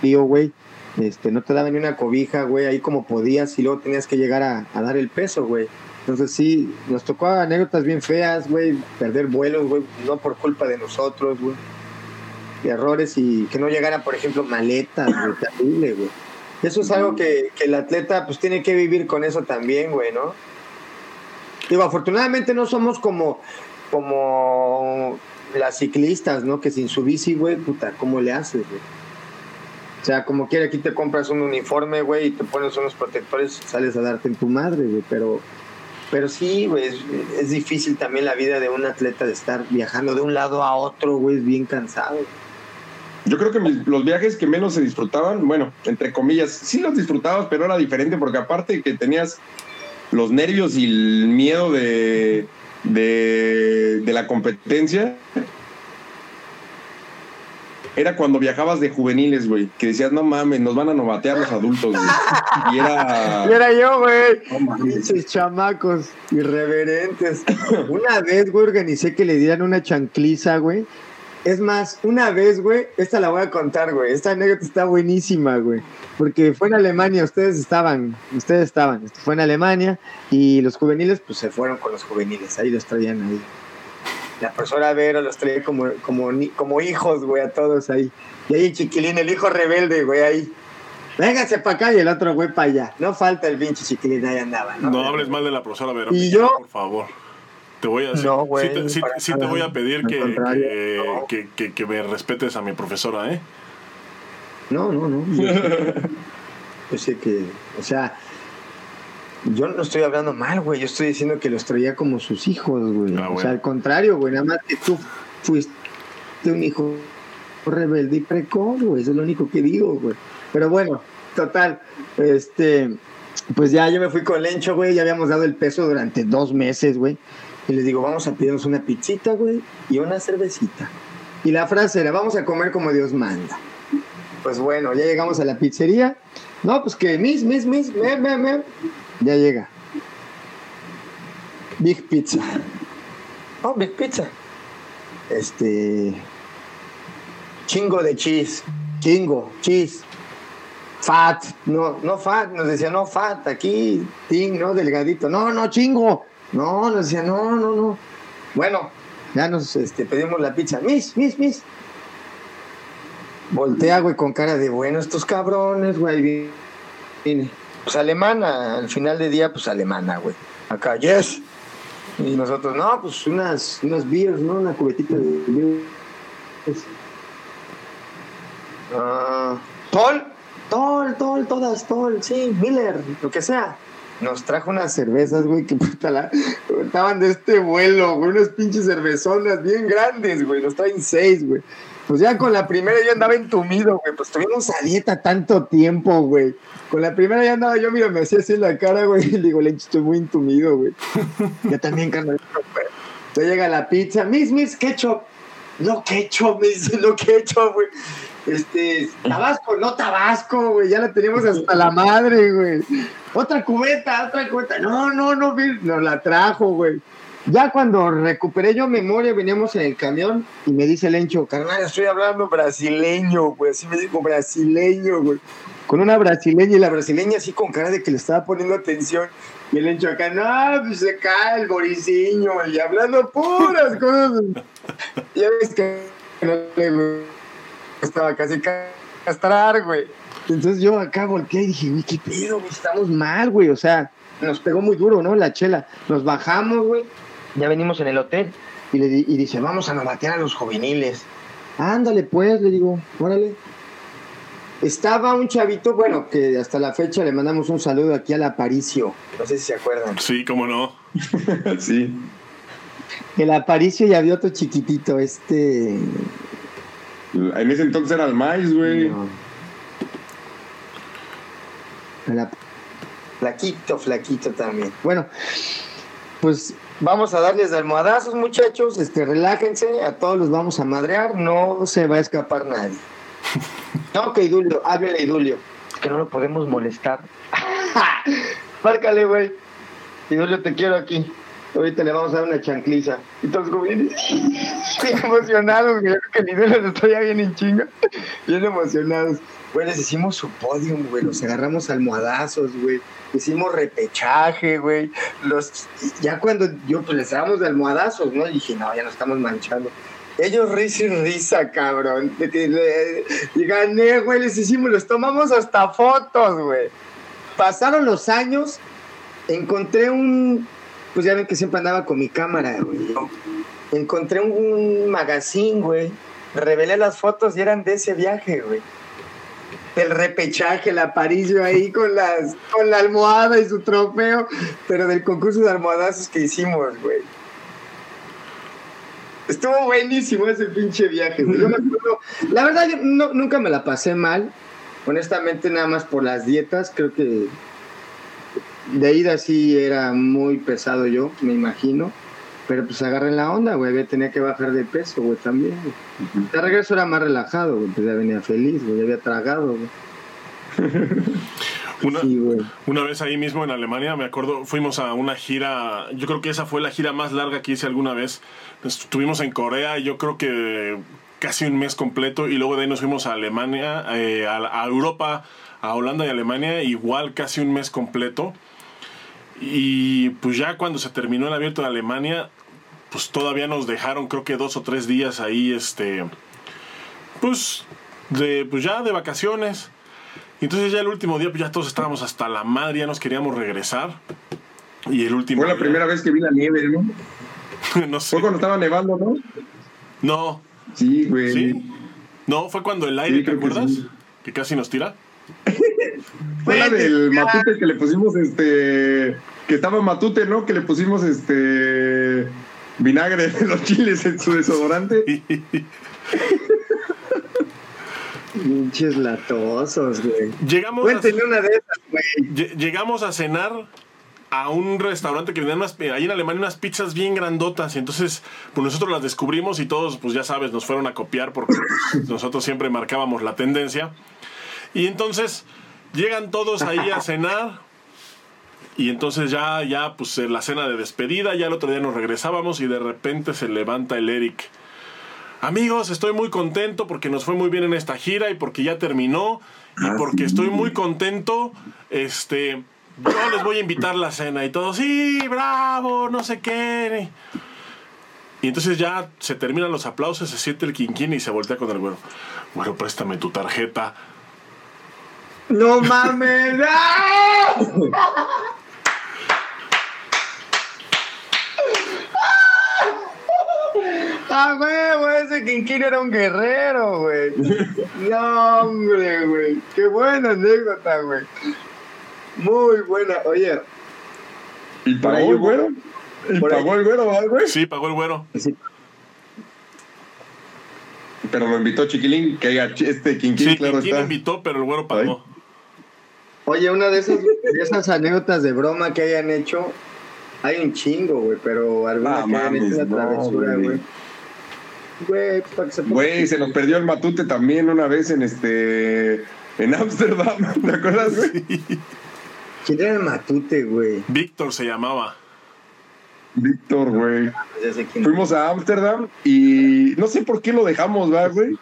frío, güey. Este, no te daban ni una cobija, güey, ahí como podías y luego tenías que llegar a, a dar el peso, güey. Entonces sí, nos tocó anécdotas bien feas, güey, perder vuelos, güey, no por culpa de nosotros, güey. Y errores y que no llegaran, por ejemplo, maletas, güey, [laughs] terrible, güey. Eso es algo que, que el atleta pues tiene que vivir con eso también, güey, ¿no? Digo, afortunadamente no somos como, como las ciclistas, ¿no? Que sin su bici, güey, puta, ¿cómo le haces, güey? O sea, como quiera, aquí te compras un uniforme, güey, y te pones unos protectores, sales a darte en tu madre, güey, pero, pero sí, güey, es, difícil también la vida de un atleta de estar viajando de un lado a otro, güey, es bien cansado. Yo creo que los viajes que menos se disfrutaban, bueno, entre comillas, sí los disfrutabas, pero era diferente porque aparte que tenías los nervios y el miedo de, de, de la competencia, era cuando viajabas de juveniles, güey, que decías, no mames, nos van a novatear los adultos, güey. Y era... Y era yo, güey. No chamacos irreverentes. Una vez, güey, organicé que le dieran una chancliza, güey. Es más, una vez, güey, esta la voy a contar, güey. Esta anécdota está buenísima, güey. Porque fue en Alemania, ustedes estaban, ustedes estaban. Esto Fue en Alemania y los juveniles, pues se fueron con los juveniles. Ahí los traían ahí. La profesora Vero los traía como, como, ni- como hijos, güey, a todos ahí. Y ahí Chiquilín, el hijo rebelde, güey, ahí. Véngase para acá y el otro güey para allá. No falta el pinche Chiquilín, ahí andaba, ¿no? No hables mal de la profesora Vera. ¿Y yo? Por favor. Te voy a No, güey, sí te, sí- para sí te nada. voy a pedir que, que, no. que- que- que me respetes a mi profesora, ¿eh? No, no, no. Yo, yo sé que, o sea, yo no estoy hablando mal, güey. Yo estoy diciendo que los traía como sus hijos, güey. Ah, O sea, al contrario, güey. Nada más que tú fuiste un hijo rebelde y precoz, güey. Eso es lo único que digo, güey. Pero bueno, total. Este, pues ya yo me fui con Lencho, güey. Ya habíamos dado el peso durante dos meses, güey. Y les digo, vamos a pedirnos una pizzita, güey, y una cervecita. Y la frase era, vamos a comer como Dios manda. Pues bueno, ya llegamos a la pizzería. No, pues que mis, mis, mis, me, me, me. Ya llega. Big Pizza. Oh, Big Pizza. Este. Chingo de cheese. Chingo, cheese. Fat. No, no fat. Nos decía, no fat. Aquí, ting, no, delgadito. No, no, chingo. No, nos decía, no, no, no. Bueno, ya nos este, pedimos la pizza. Mis, mis, mis. Voltea, güey, con cara de bueno, estos cabrones, güey. Pues alemana, al final de día, pues alemana, güey. Acá, yes. Y nosotros, no, pues unas, unas beers, ¿no? Una cubetita de beers. Ah, Tol, Tol, Tol, todas, Tol, sí, Miller, lo que sea. Nos trajo unas cervezas, güey, que [laughs] puta la. Estaban de este vuelo, güey, unas pinches cervezonas bien grandes, güey. Nos traen seis, güey. Pues ya con la primera yo andaba entumido, güey. Pues tuvimos a dieta tanto tiempo, güey. Con la primera ya andaba yo, mira, me hacía así en la cara, güey. [laughs] Y le digo, Lencho, estoy muy entumido, güey. [laughs] Yo también, carnal. güey. Ya llega la pizza. Miss, miss, ketchup. No ketchup, miss, no ketchup, güey. Este, Tabasco, no Tabasco, güey. Ya la teníamos hasta la madre, güey. Otra cubeta, otra cubeta. No, no, no, nos la trajo, güey. Ya cuando recuperé yo memoria, veníamos en el camión y me dice el Encho, carnal, estoy hablando brasileño, güey. Así me dijo brasileño, güey. Con una brasileña y la brasileña así con cara de que le estaba poniendo atención. Y el Encho acá, no, pues se cae el boriciño y hablando puras cosas. [laughs] ya ves que no le estaba casi castrar, güey. Entonces yo acá volteé y dije, güey, qué pedo, güey, estamos mal, güey. O sea, nos pegó muy duro, ¿no? La chela. Nos bajamos, güey. Ya venimos en el hotel. Y, le di- y dice, vamos a novatear a los juveniles. Ándale, pues, le digo, órale. Estaba un chavito, bueno, que hasta la fecha le mandamos un saludo aquí al Aparicio. No sé si se acuerdan. Sí, cómo no. [laughs] sí. El Aparicio y había otro chiquitito, este. En ese entonces era el maíz, güey. No. Ap- Flaquito, flaquito también. Bueno, pues vamos a darles almohadazos, muchachos. Este, relájense, a todos los vamos a madrear, no se va a escapar nadie. [laughs] No, que Idulio, háblale Idulio. Es que no lo podemos molestar. [laughs] Márcale, güey. Idulio, te quiero aquí. Ahorita le vamos a dar una chancliza. Y todos como bien, [laughs] bien emocionados, güey. Que el Idulio está ya bien en chinga. Bien emocionados. Güey, les hicimos su podium, güey. Los agarramos almohadazos, güey. Hicimos repechaje, güey. Los, ya cuando yo, pues les damos de almohadazos, ¿no? Y dije, no, ya nos estamos manchando. Ellos risa y risa, cabrón. Y gané, güey, les hicimos, les tomamos hasta fotos, güey. Pasaron los años, encontré un, pues ya ven que siempre andaba con mi cámara, güey. Encontré un magazine, güey. Revelé las fotos y eran de ese viaje, güey. El repechaje, el aparicio ahí con las, con la almohada y su trofeo, pero del concurso de almohadazos que hicimos, güey. Estuvo buenísimo ese pinche viaje, güey. Yo me acuerdo- la verdad, yo no- nunca me la pasé mal. Honestamente, nada más por las dietas, creo que de ida sí era muy pesado yo, me imagino. Pero pues agarré la onda, güey. Había- Tenía que bajar de peso, güey, también. De regreso era más relajado, güey. Pues ya venía feliz, güey. Ya había tragado, güey. [laughs] Una, Sí, una vez ahí mismo en Alemania, me acuerdo, fuimos a una gira, yo creo que esa fue la gira más larga que hice alguna vez. Estuvimos en Corea, yo creo que casi un mes completo, y luego de ahí nos fuimos a Alemania, eh, a, a Europa, a Holanda y Alemania, igual casi un mes completo. Y pues ya cuando se terminó el abierto de Alemania, pues todavía nos dejaron creo que dos o tres días ahí, este, pues, de, pues ya de vacaciones. Entonces ya el último día, pues ya todos estábamos hasta la madre, ya nos queríamos regresar. Y el último Fue la día- primera vez que vi la nieve, ¿no? [laughs] no sé. Fue cuando estaba nevando, ¿no? No, Sí, güey. ¿sí? No, fue cuando el aire, Sí, ¿te que acuerdas? sí. Que casi nos tira. [laughs] Fue la del matute que le pusimos, este... Que estaba matute, ¿no? Que le pusimos, este... Vinagre de los chiles en su desodorante. [laughs] Pinches latosos, güey. Llegamos a, Cuéntenme una de esas, güey. lle- llegamos a cenar a un restaurante que vendían unas, ahí en Alemania unas pizzas bien grandotas y entonces pues nosotros las descubrimos y todos pues ya sabes nos fueron a copiar porque pues, nosotros siempre marcábamos la tendencia y entonces llegan todos ahí a [laughs] cenar y entonces ya ya pues eh, la cena de despedida ya el otro día nos regresábamos y de repente se levanta el Eric Amigos, estoy muy contento porque nos fue muy bien en esta gira y porque ya terminó y Ah, porque estoy muy contento. Este, yo les voy a invitar la cena y todos, sí, bravo, no sé qué. Y entonces ya se terminan los aplausos, se siente el quinquín y se voltea con el güero. Güero, préstame tu tarjeta. ¡No mames! ¡Ah! ¡Ah, huevo! Ese Quinquín era un guerrero, güey. No, hombre, güey. Qué buena anécdota, güey. Muy buena. Oye, ¿Y ahí pagó el güero? ¿Y ahí- pagó el güero, ¿verdad, güey? Sí, pagó el güero. sí, Pero lo invitó Chiquilín, que este Quinquín, Sí, claro quinquín está. invitó, pero el güero pagó. Oye, una de esas, de esas anécdotas de broma que hayan hecho, hay un chingo, güey, pero alguna Ah, que hayan mames, hecho una no, travesura, güey. güey. Güey, para que se ponga- Güey, se nos perdió el matute también una vez en este... En Ámsterdam, [laughs] ¿te acuerdas, güey? ¿Quién era el matute, güey? Víctor se llamaba. Víctor, güey. Sé quién. Fuimos a Ámsterdam y no sé por qué lo dejamos, ¿verdad, güey?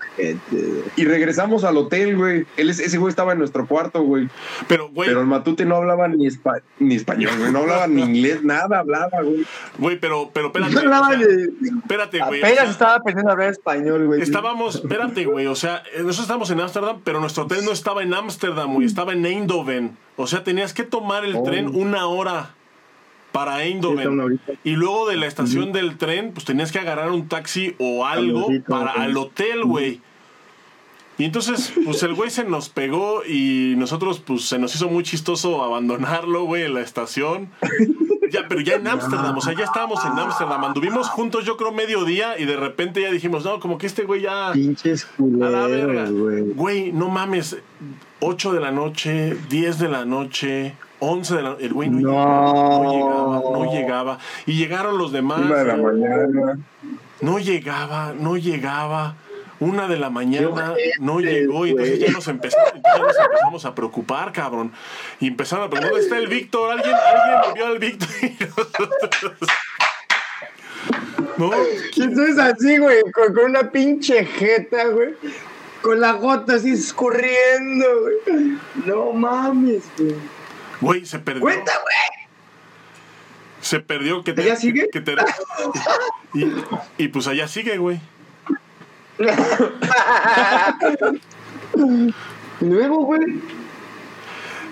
Y regresamos al hotel, güey. Él, ese güey estaba en nuestro cuarto, güey. Pero, güey, Pero el matute no hablaba ni, espa- ni español, güey. No hablaba ni [laughs] inglés, nada hablaba, güey. güey, pero, pero espérate. No hablaba o sea, espérate, güey. o Apenas sea, estaba aprendiendo a hablar español, güey. Estábamos, espérate, güey, o sea, eh, nosotros estábamos en Ámsterdam, pero nuestro hotel no estaba en Ámsterdam, güey, estaba en Eindhoven. O sea, tenías que tomar el Oh. tren una hora para Eindhoven. Y luego de la estación del tren, pues tenías que agarrar un taxi o algo para güey. al hotel, güey. Y entonces, pues el güey se nos pegó y nosotros, pues se nos hizo muy chistoso abandonarlo, güey, en la estación. Ya, pero ya en Ámsterdam, o sea, ya estábamos en Ámsterdam. Anduvimos juntos, yo creo, mediodía y de repente ya dijimos, no, como que este güey ya. Pinches A la verga. culeros, güey. Güey, no mames. 8 de la noche, 10 de la noche, 11 de la El güey no, No. llegaba, no llegaba, no llegaba. Y llegaron los demás. Una de la mañana. No llegaba, no llegaba. Una de la mañana no llegó y entonces ya nos, empezamos, ya nos empezamos a preocupar, cabrón. Y empezaron a preguntar, ¿dónde está el Víctor? ¿Alguien, alguien vio al Víctor? [laughs] No, Y entonces así, güey, con, con una pinche jeta, güey. Con la gota así escurriendo, güey. No mames, güey. Güey, se perdió. Cuenta, güey. Se perdió que te. ¿Allá sigue? que te- [laughs] y, y pues allá sigue, güey. [laughs] Y luego, güey.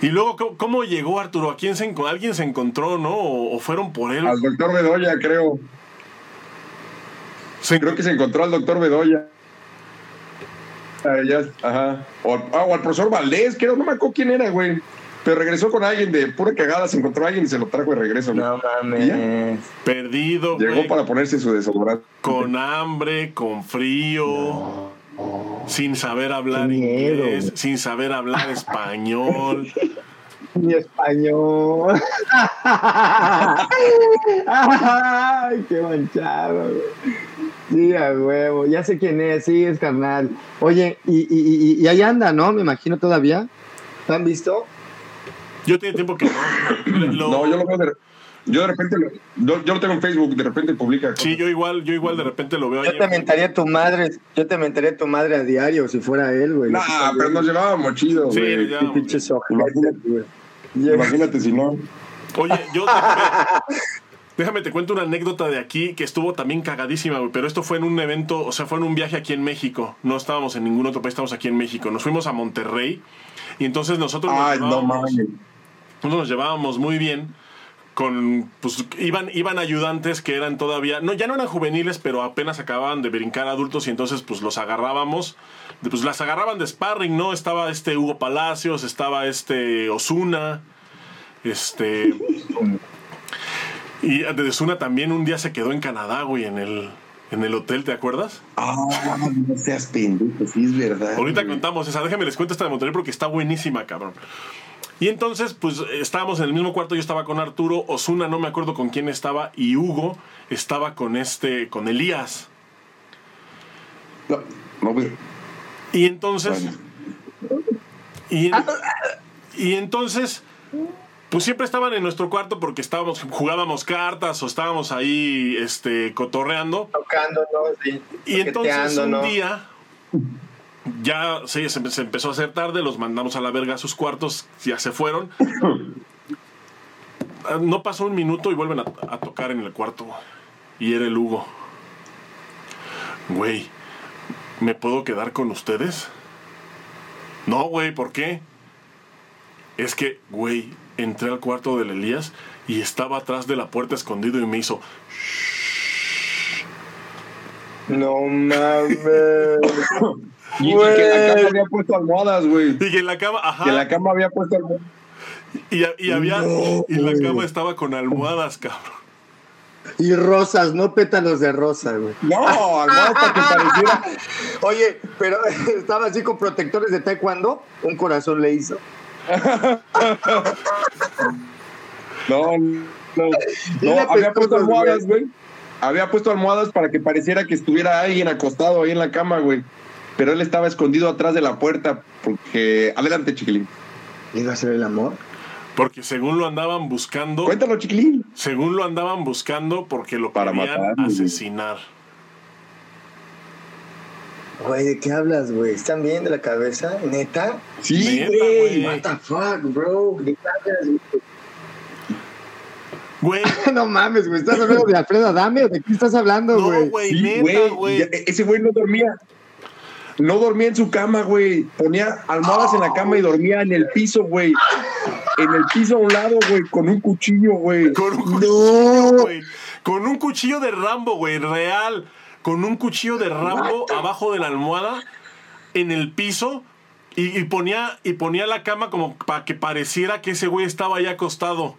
Y luego, ¿cómo, cómo llegó Arturo? ¿A quién se alguien se encontró, no? ¿O, o fueron por él? Al doctor Bedoya, creo. Se- Creo que se encontró al doctor Bedoya. Ah, ya, ajá. O, al- ah, o al profesor Valdés, creo, no me acuerdo quién era, güey. Pero regresó con alguien de pura cagada, se encontró a alguien y se lo trajo de regreso. No mames. Perdido, Llegó güey, para ponerse su desodorante. con hambre, con frío, sin saber hablar miedo, inglés, güey. sin saber hablar español. [laughs] Mi español. [laughs] Ay, qué manchado, güey. Sí, a huevo. Ya sé quién es, sí, es carnal. Oye, y, y, y, y ahí anda, ¿no? Me imagino todavía. ¿Te han visto? Yo tiene tiempo que no. Lo- No, yo lo veo de, yo de repente, lo- yo, yo lo tengo en Facebook, de repente publica. Sí, yo igual, yo igual de repente lo veo Yo te mentaría a tu madre, yo te mentaría a tu madre a diario si fuera él, güey. Nah, pero nos llevábamos chido, Sí, güey. ya. Pinches Imagínate. güey. Imagínate si no. Oye, yo déjame, [laughs] déjame te cuento una anécdota de aquí que estuvo también cagadísima, güey. Pero esto fue en un evento, o sea, fue en un viaje aquí en México. No estábamos en ningún otro país, estábamos aquí en México. Nos fuimos a Monterrey y entonces nosotros nos Ay, no mames. Nosotros nos llevábamos muy bien con pues iban iban ayudantes que eran todavía no ya no eran juveniles pero apenas acababan de brincar adultos y entonces pues los agarrábamos pues las agarraban de sparring no estaba este Hugo Palacios estaba este Osuna este [laughs] y de Osuna también un día se quedó en Canadá güey en el en el hotel te acuerdas Ah, no seas pendejo, sí es verdad. Ahorita güey. contamos esa, déjame les cuento esta de Monterrey porque está buenísima, cabrón. Y entonces, pues estábamos en el mismo cuarto, yo estaba con Arturo, Osuna, no me acuerdo con quién estaba, y Hugo estaba con este, con Elías. No, no, güey. Y entonces, Bueno. y, y entonces, pues siempre estaban en nuestro cuarto porque estábamos, jugábamos cartas o estábamos ahí, este, cotorreando. Tocándonos, sí, Y entonces un toqueteándonos. día ya sí, se, se empezó a hacer tarde, los mandamos a la verga a sus cuartos, ya se fueron. Ah, No pasó un minuto y vuelven a, a tocar en el cuarto. Y era el Hugo. Güey, ¿me puedo quedar con ustedes? No, güey, ¿por qué? Es que, güey, entré al cuarto del Elías y estaba atrás de la puerta escondido y me hizo... No mames. [laughs] Y, que la cama había puesto almohadas, güey. Y que en la cama, ajá. Que la cama había puesto almohadas. Y, y había. No, y la cama estaba con almohadas, cabrón. Y rosas, no pétalos de rosa, güey. No, [laughs] almohadas para que pareciera. Oye, pero [laughs] estaba así con protectores de taekwondo, un corazón le hizo. No, no. No, había puesto almohadas, güey. Había puesto almohadas para que pareciera que estuviera alguien acostado ahí en la cama, güey. Pero él estaba escondido atrás de la puerta porque... Adelante, chiquilín. ¿Iba a ser el amor? Porque según lo andaban buscando. Cuéntalo, chiquilín. Según lo andaban buscando porque lo Para querían matar, güey. asesinar. Güey, ¿de qué hablas, güey? ¿Están bien de la cabeza? ¿Neta? Sí, güey. güey. What the fuck, bro? ¿De qué hablas, güey? Güey, [laughs] No mames, güey. ¿Estás hablando de Alfredo Adame o de qué estás hablando, no, güey? güey, Sí, neta, güey. güey. Ese güey no dormía. No dormía en su cama, güey. Ponía almohadas en la cama y dormía en el piso, güey. En el piso a un lado, güey, con un cuchillo, güey. Con un cuchillo, güey. Con un cuchillo de Rambo, güey, real. Con un cuchillo de Rambo abajo de la almohada, en el piso. Y, y ponía, y ponía la cama como para que pareciera que ese güey estaba ahí acostado.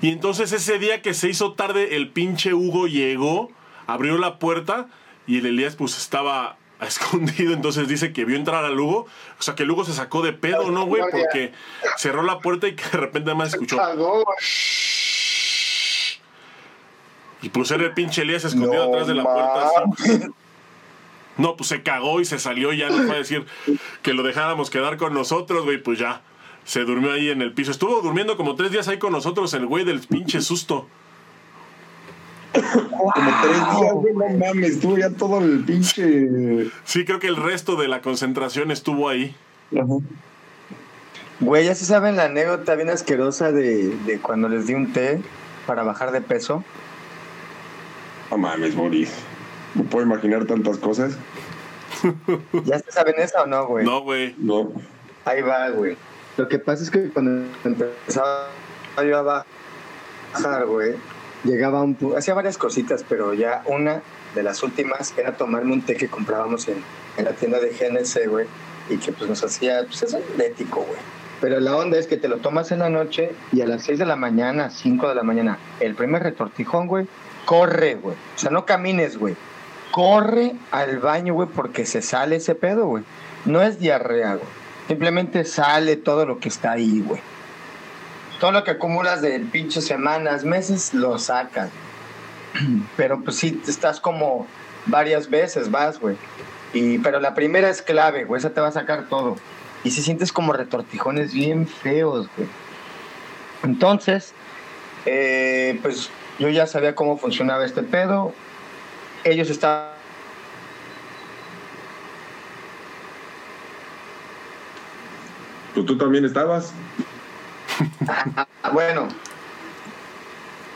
Y entonces ese día que se hizo tarde, el pinche Hugo llegó, abrió la puerta y el Elías pues estaba [laughs] escondido. Entonces dice que vio entrar al Hugo. O sea que el Hugo se sacó de pedo, ¿no, güey? Porque cerró la puerta y que de repente además escuchó. Y pues era el pinche Elías escondido No atrás de la puerta. así. No, pues se cagó y se salió y ya nos fue a decir que lo dejáramos quedar con nosotros, güey, pues ya. Se durmió ahí en el piso. Estuvo durmiendo como tres días ahí con nosotros el güey del pinche susto. Como tres días, güey, no mames, estuvo ya todo el pinche. Sí, creo que el resto de la concentración estuvo ahí. Güey, ya se saben la anécdota bien asquerosa de, de cuando les di un té para bajar de peso. No mames, Boris. No puedo imaginar tantas cosas. [laughs] ¿Ya se saben esa o no, güey? No, güey. No. Ahí va, güey. Lo que pasa es que cuando empezaba yo a bajar, güey, llegaba un... Hacía varias cositas, pero ya una de las últimas era tomarme un té que comprábamos en, en la tienda de GNC, güey, y que pues nos hacía... Pues es ético, güey. Pero la onda es que te lo tomas en la noche y a las 6 de la mañana, 5 de la mañana, el primer retortijón, güey, corre, güey. O sea, no camines, güey. Corre al baño, güey, porque se sale ese pedo, güey. No es diarrea, güey. Simplemente sale todo lo que está ahí, güey. Todo lo que acumulas de pinches semanas, meses, lo sacas. [clears throat] Pero pues sí, estás como varias veces, vas, güey. Y, pero la primera es clave, güey. Esa te va a sacar todo. Y si sientes como retortijones bien feos, güey. Entonces, eh, pues yo ya sabía cómo funcionaba este pedo. Ellos estaban tú también estabas. [laughs] Bueno,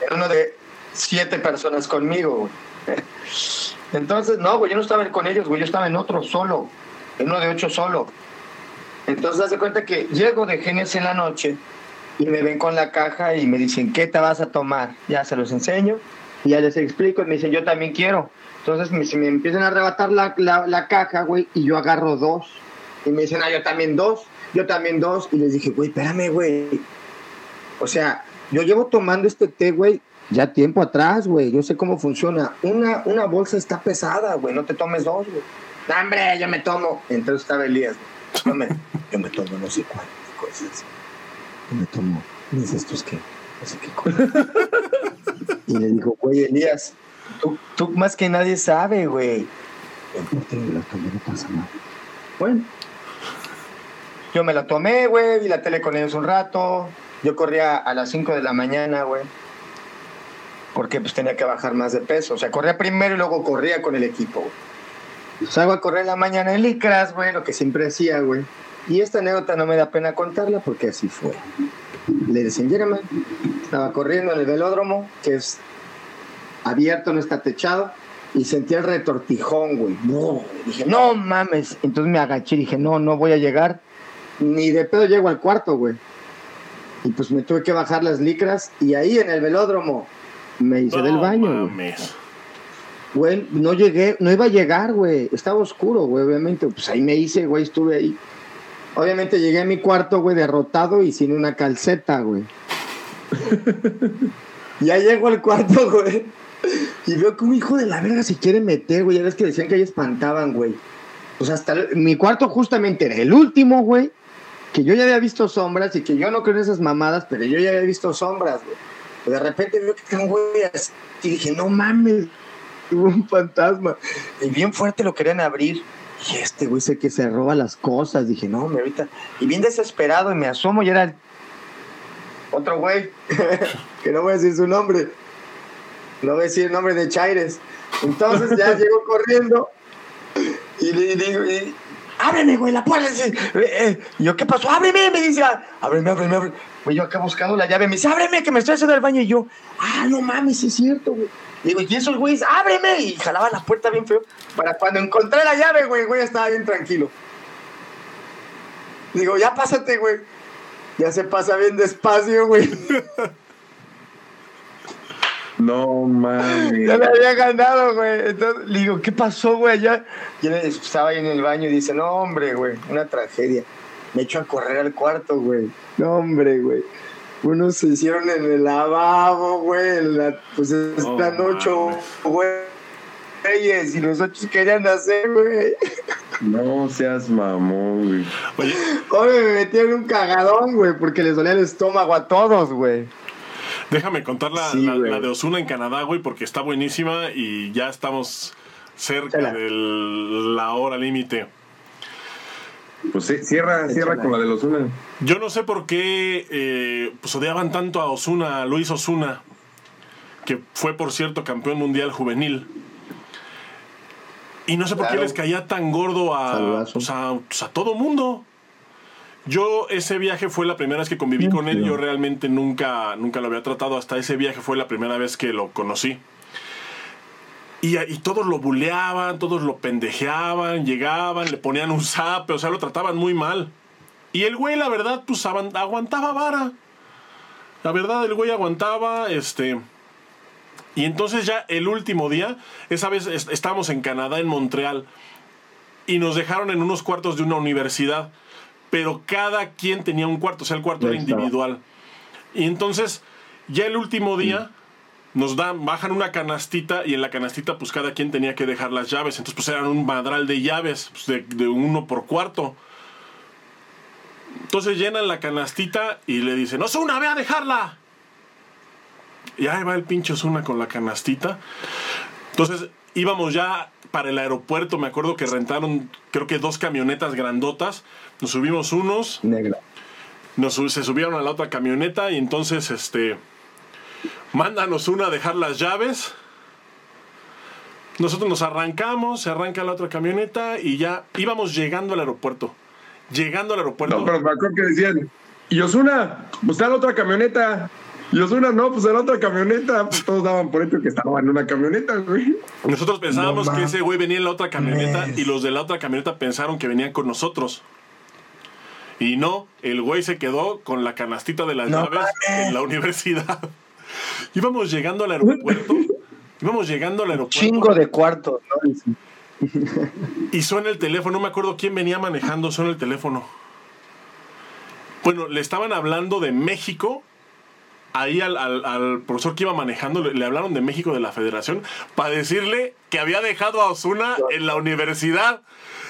era uno de siete personas conmigo. Entonces, no, güey, yo no estaba con ellos, güey, yo estaba en otro solo, en uno de ocho solo. Entonces, haz de cuenta que llego de Genes en la noche y me ven con la caja y me dicen, ¿qué te vas a tomar? Ya se los enseño y ya les explico y me dicen, yo también quiero. Entonces, me empiezan a arrebatar la, la, la caja, güey, y yo agarro dos. Y me dicen, ah, yo también dos, yo también dos. Y les dije, güey, espérame, güey. O sea, yo llevo tomando este té, güey, ya tiempo atrás, güey. Yo sé cómo funciona. Una, una bolsa está pesada, güey. No te tomes dos, güey. No, hombre, yo me tomo. Entonces estaba Elías. Yo me, tomo no sé cuántas cosas. Yo me tomo. ¿Y dices tú qué? No sé qué cosa. Y le digo, güey, Elías, tú, tú más que nadie sabe, güey. No pasa nada. Bueno. Yo me la tomé, güey, vi la tele con ellos un rato. Yo corría a las 5 de la mañana, güey. Porque pues tenía que bajar más de peso. O sea, corría primero y luego corría con el equipo, güey. Salgo a correr la mañana en licras, güey, lo que siempre hacía, güey. Y esta anécdota no me da pena contarla porque así fue. Le decían, Jeremy, estaba corriendo en el velódromo, que es abierto, no está techado, y sentí el retortijón, güey. Dije, no mames. Entonces me agaché y dije, no, no voy a llegar. Ni de pedo llego al cuarto, güey. Y pues me tuve que bajar las licras y ahí en el velódromo me hice del baño, güey. mames. Güey, no llegué, no iba a llegar, güey. Estaba oscuro, güey, obviamente. Pues ahí me hice, güey, estuve ahí. Obviamente llegué a mi cuarto, güey, derrotado y sin una calceta, güey. [laughs] ya llego al cuarto, güey. Y veo que un hijo de la verga se quiere meter, güey. Ya ves que decían que ahí espantaban, güey. Pues hasta mi cuarto justamente era el último, güey. Que yo ya había visto sombras y que yo no creo en esas mamadas, pero yo ya había visto sombras, güey. De repente veo que está un güey así. Y dije, no mames, hubo un fantasma. Y bien fuerte lo querían abrir. Y este güey sé que se roba las cosas. Dije, no, me ahorita. Y bien desesperado y me asomo y era el otro güey, [laughs] que no voy a decir su nombre. No voy a decir el nombre de Chaires. Entonces ya [laughs] llegó corriendo y le digo, y, ábreme, güey, la puerta. Eh, eh, y yo, ¿qué pasó? Ábreme, me dice, "Ah, ábreme, ábreme, ábreme. Güey, yo acá buscando la llave, me dice, ábreme, que me estoy haciendo el baño. Y yo, ah, no mames, es cierto, güey. Digo, y esos güeyes, ábreme. Y jalaba la puerta bien feo. Para cuando encontré la llave, güey, güey estaba bien tranquilo. Digo, ya pásate, güey. Ya se pasa bien despacio, güey. [laughs] No mames. Ya me había ganado, güey. Entonces le digo, ¿qué pasó, güey? Allá. Y él estaba ahí en el baño y dice, no, hombre, güey, una tragedia. Me echo a correr al cuarto, güey. No, hombre, güey. Unos se hicieron en el lavabo, güey. la- pues están No ocho, güeyes. Y los ocho querían hacer, güey. No seas mamón, güey. Oye, Oye, me metieron un cagadón, güey, porque les dolía el estómago a todos, güey. Déjame contar la, Sí, la- güey. la de Osuna en Canadá, güey, porque está buenísima y ya estamos cerca de la hora límite. Pues sí, cierra, cierra con la de los una. Yo no sé por qué eh, pues odiaban tanto a Osuna, a Luis Osuna, que fue por cierto campeón mundial juvenil. Y no sé por qué les caía tan gordo a, pues, a, pues, a todo mundo. Yo ese viaje fue la primera vez que conviví con él. Yo realmente nunca, nunca lo había tratado. Hasta ese viaje fue la primera vez que lo conocí. Y, y todos lo buleaban, todos lo pendejeaban, llegaban, le ponían un zape, o sea, lo trataban muy mal. Y el güey, la verdad, pues aguantaba vara. La verdad, el güey aguantaba, este... Y entonces ya el último día, esa vez est- estábamos en Canadá, en Montreal, y nos dejaron en unos cuartos de una universidad, pero cada quien tenía un cuarto, o sea, el cuarto Ya era estaba. individual. Y entonces, ya el último día, nos dan, bajan una canastita y en la canastita pues cada quien tenía que dejar las llaves. Entonces pues eran un madral de llaves, pues, de, de uno por cuarto. Entonces llenan la canastita y le dicen, Osuna, ve a dejarla. Y ahí va el pinche Osuna con la canastita. Entonces íbamos ya para el aeropuerto, me acuerdo que rentaron creo que dos camionetas grandotas. Nos subimos unos, Negra. nos, se subieron a la otra camioneta y entonces este mándanos una a dejar las llaves. Nosotros nos arrancamos, se arranca la otra camioneta y ya íbamos llegando al aeropuerto. Llegando al aeropuerto. No, pero me acuerdo que decían, y Osuna, pues está la otra camioneta. Y Osuna, no, pues en la otra camioneta. Pues todos daban por hecho que estaba en una camioneta, güey. Nosotros pensábamos No que ese güey venía en la otra camioneta y los de la otra camioneta pensaron que venían con nosotros. Y no, el güey se quedó con la canastita de las No llaves mames. en la universidad. [laughs] íbamos llegando al aeropuerto. íbamos llegando al aeropuerto. Chingo de cuartos, ¿no? Y suena el teléfono, no me acuerdo quién venía manejando, suena el teléfono. Bueno, le estaban hablando de México. Ahí al, al- al profesor que iba manejando le, le hablaron de México de la Federación para decirle que había dejado a Osuna en la universidad.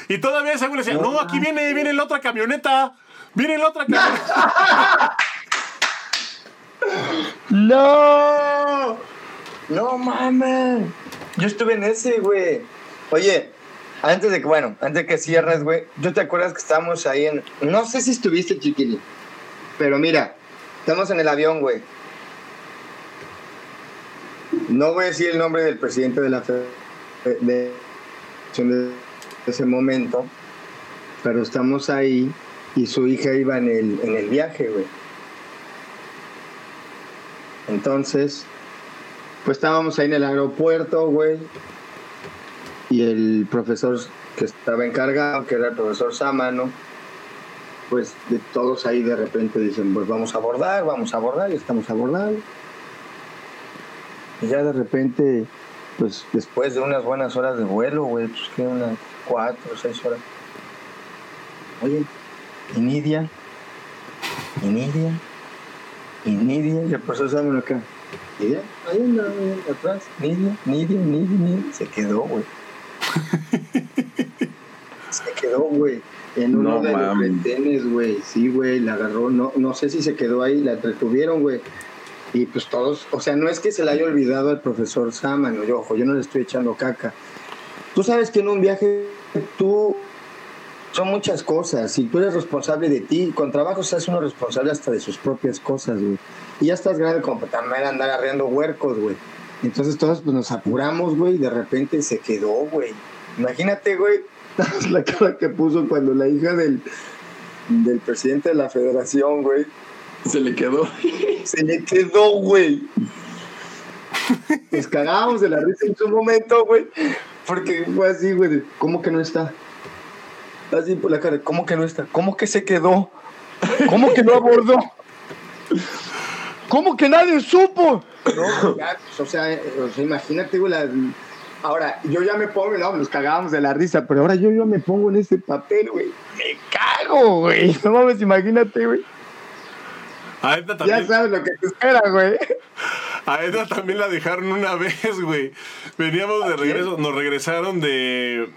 Y todavía güey le decía, no, aquí viene, viene la otra camioneta. Viene la otra camioneta. [laughs] ¡No! ¡No mames! Yo estuve en ese, güey. Oye, antes de que, bueno, antes de que cierres, güey, ¿tú te acuerdas que estábamos ahí en. No sé si estuviste, chiquili. Pero mira, estamos en el avión, güey. No voy a decir el nombre del presidente de la de, de ese momento, pero estamos ahí y su hija iba en el, en el viaje, güey. Entonces, pues estábamos ahí en el aeropuerto, güey. Y el profesor que estaba encargado, que era el profesor Sámano, pues de todos ahí de repente dicen, pues vamos a abordar, vamos a abordar, y estamos abordando. Y ya de repente, pues después de unas buenas horas de vuelo, güey, pues que unas cuatro o seis horas. Oye, ¿y Nidia? ¿Y Nidia? ¿Y Nidia? Y el profesor Sámano acá. ¿Nidia? Ahí anda, atrás. Nidia, Nidia, Nidia, Nidia. Se quedó, güey. [laughs] se quedó, güey. En uno No de los retenes, güey. Sí, güey, la agarró. No, no sé si se quedó ahí, la retuvieron, güey. Y pues todos, o sea, no es que se le haya olvidado al profesor Sámano, yo, ojo, yo no le estoy echando caca. Tú sabes que en un viaje tú son muchas cosas y tú eres responsable de ti. Con trabajo se hace uno responsable hasta de sus propias cosas, güey. Y ya estás grande como para también andar arreando huercos, güey. Entonces todos pues nos apuramos, güey, y de repente se quedó, güey. Imagínate, güey, [laughs] la cara que puso cuando la hija del, del presidente de la federación, güey, Se le quedó. se le quedó, güey. Nos cagábamos de la risa en su momento, güey. Porque fue así, güey. ¿Cómo que no está? Así por la cara. ¿Cómo que no está? ¿Cómo que se quedó? ¿Cómo que no abordó? ¿Cómo que nadie supo? No, ya, pues, o, sea, eh, o sea, imagínate, güey. la- Ahora, yo ya me pongo, no, nos cagábamos de la risa, pero ahora yo ya me pongo en ese papel, güey. Me cago, güey. No mames, imagínate, güey. A Edna Ya también, sabes lo que te espera, güey. a Edna también la dejaron una vez, güey. Veníamos de regreso, nos regresaron de,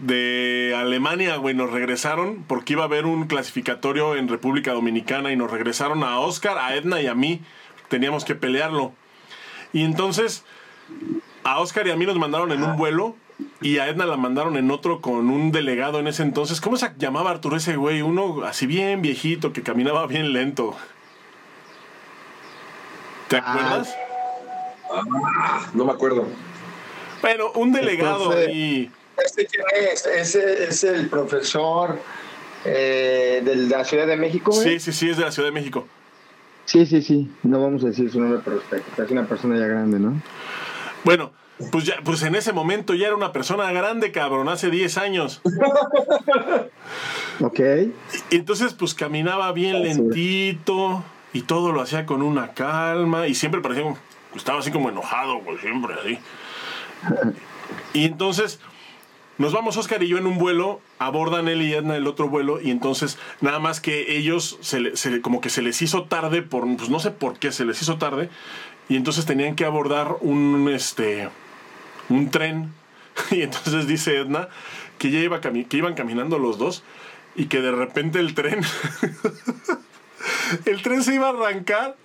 de Alemania, güey. Nos regresaron porque iba a haber un clasificatorio en República Dominicana y nos regresaron a Oscar, a Edna y a mí. Teníamos que pelearlo. Y entonces, a Oscar y a mí nos mandaron en un vuelo y a Edna la mandaron en otro con un delegado en ese entonces. ¿Cómo se llamaba Arturo ese güey? Uno así bien viejito que caminaba bien lento. ¿Te Ah. acuerdas? No me acuerdo. Bueno, un delegado Entonces- ahí. ¿Este quién es? Ese es el profesor eh, de la Ciudad de México. Sí, sí, sí, es de la Ciudad de México. sí, sí, sí. No vamos a decir su nombre por respeto. Es una persona ya grande, ¿no? Bueno, pues ya, pues en ese momento ya era una persona grande, cabrón, hace 10 años. [laughs] Ok. Y entonces, pues caminaba bien lentito y todo lo hacía con una calma y siempre parecía estaba así como enojado, güey, siempre así. Y entonces nos vamos Oscar y yo en un vuelo, abordan él y Edna el otro vuelo y entonces nada más que ellos se, como que se les hizo tarde por pues no sé por qué se les hizo tarde y entonces tenían que abordar un este un tren [laughs] y entonces dice Edna que ya iba que iban caminando los dos y que de repente el tren [laughs] [laughs] el tren se iba a arrancar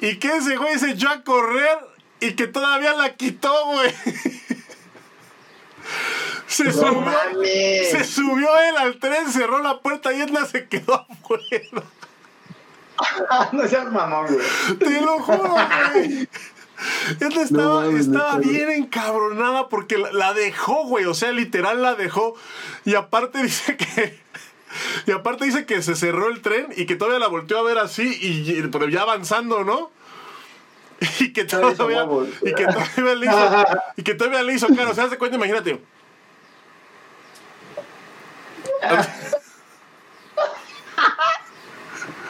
y que ese güey se echó a correr y que todavía la quitó, güey. [laughs] Se subió, mames. se subió él al tren, cerró la puerta y Edna se quedó afuera. [laughs] no seas mamón, güey. Te lo juro, güey. Edna estaba, estaba bien encabronada porque la, la dejó, güey. O sea, literal la dejó. Y aparte dice que. Y aparte dice que se cerró el tren y que todavía la volteó a ver así y, y- pero ya avanzando, ¿no? [laughs] Y que todavía, y que todavía le hizo, y que todavía le hizo cara. O sea, haz de cuenta, imagínate.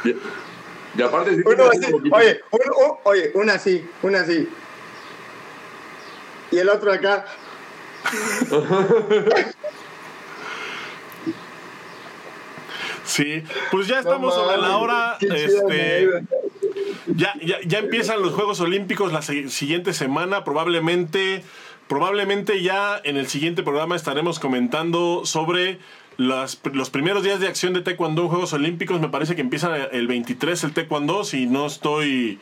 Y, y aparte, sí, Uno así, un oye, oye, una así, una así. Y el otro acá. [laughs] Sí, pues ya estamos No sobre la hora. Este, ya, ya, ya empiezan los Juegos Olímpicos la si- siguiente semana. Probablemente, probablemente ya en el siguiente programa estaremos comentando sobre las- los primeros días de acción de Taekwondo en Juegos Olímpicos. Me parece que empieza el 23 el Taekwondo, si no estoy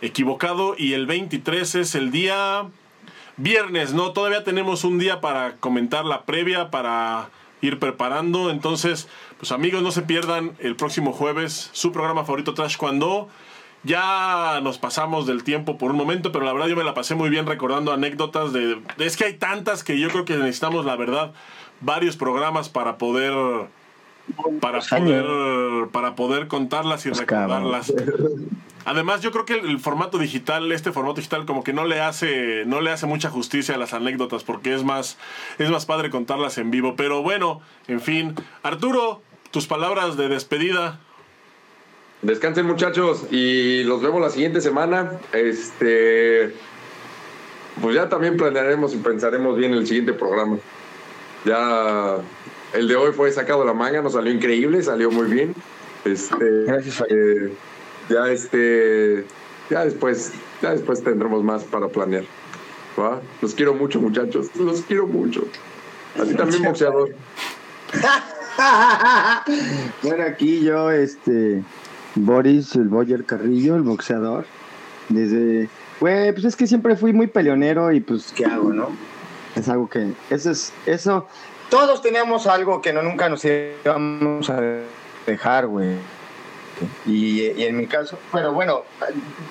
equivocado. Y el 23 es el día viernes, ¿no? Todavía tenemos un día para comentar la previa, para ir preparando. Entonces, pues amigos, no se pierdan el próximo jueves su programa favorito Trash Cuando. Ya nos pasamos del tiempo por un momento, pero la verdad yo me la pasé muy bien recordando anécdotas de... Es que hay tantas que yo creo que necesitamos, la verdad, varios programas para poder... Para poder, para poder contarlas y recordarlas. Además, yo creo que el, el formato digital, este formato digital, como que no le hace, no le hace mucha justicia a las anécdotas, porque es más, es más padre contarlas en vivo. Pero bueno, en fin. Arturo, tus palabras de despedida. Descansen muchachos y los vemos la siguiente semana. Este, pues ya también planearemos y pensaremos bien el siguiente programa. Ya el de hoy fue sacado de la manga, nos salió increíble, salió muy bien. Este, Gracias, eh, ya este, ya después, ya después tendremos más para planear. ¿va? Los quiero mucho muchachos, los quiero mucho. Así también boxeador. [laughs] [laughs] bueno, aquí yo, este, Boris, el Boyer Carrillo, el boxeador, desde, güey, pues es que siempre fui muy peleonero y pues, ¿qué hago, no? Es algo que, eso es, eso, todos teníamos algo que no nunca nos íbamos a dejar, güey. Y, y en mi caso, pero bueno,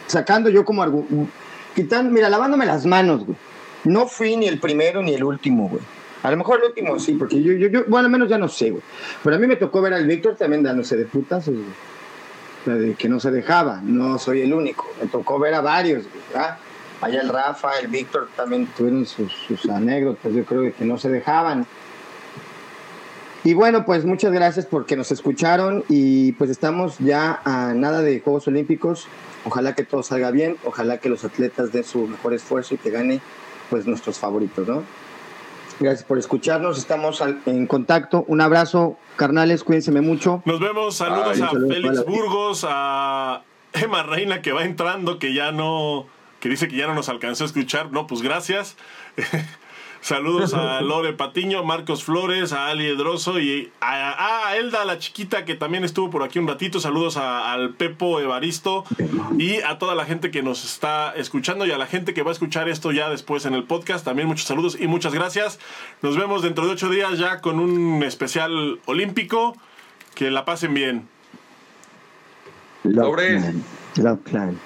sacando yo como argu- quitando, mira, lavándome las manos, güey. No fui ni el primero ni el último, güey. A lo mejor el último sí, porque yo, yo, yo, bueno, al menos ya no sé, güey. Pero a mí me tocó ver al Víctor también dándose de putazos, güey. Que no se dejaba, no soy el único. Me tocó ver a varios, güey. Allá el Rafa, el Víctor también tuvieron sus, sus anécdotas, yo creo que no se dejaban. Y bueno, pues muchas gracias porque nos escucharon y pues estamos ya a nada de Juegos Olímpicos. Ojalá que todo salga bien, ojalá que los atletas den su mejor esfuerzo y que gane pues nuestros favoritos, ¿no? Gracias por escucharnos, estamos en contacto. Un abrazo, carnales, cuídense mucho. Nos vemos. Saludos Ay, a saludos Félix Burgos, a Emma Reina que va entrando, que ya no, que dice que ya no nos alcanzó a escuchar. No, pues gracias. [laughs] Saludos a [laughs] Lore Patiño, Marcos Flores, a Ali Edroso y a, a Elda, la chiquita, que también estuvo por aquí un ratito. Saludos a- al Pepo Evaristo y a toda la gente que nos está escuchando y a la gente que va a escuchar esto ya después en el podcast. También muchos saludos y muchas gracias. Nos vemos dentro de ocho días ya con un especial olímpico. Que la pasen bien. Love. Clan. Love Clan.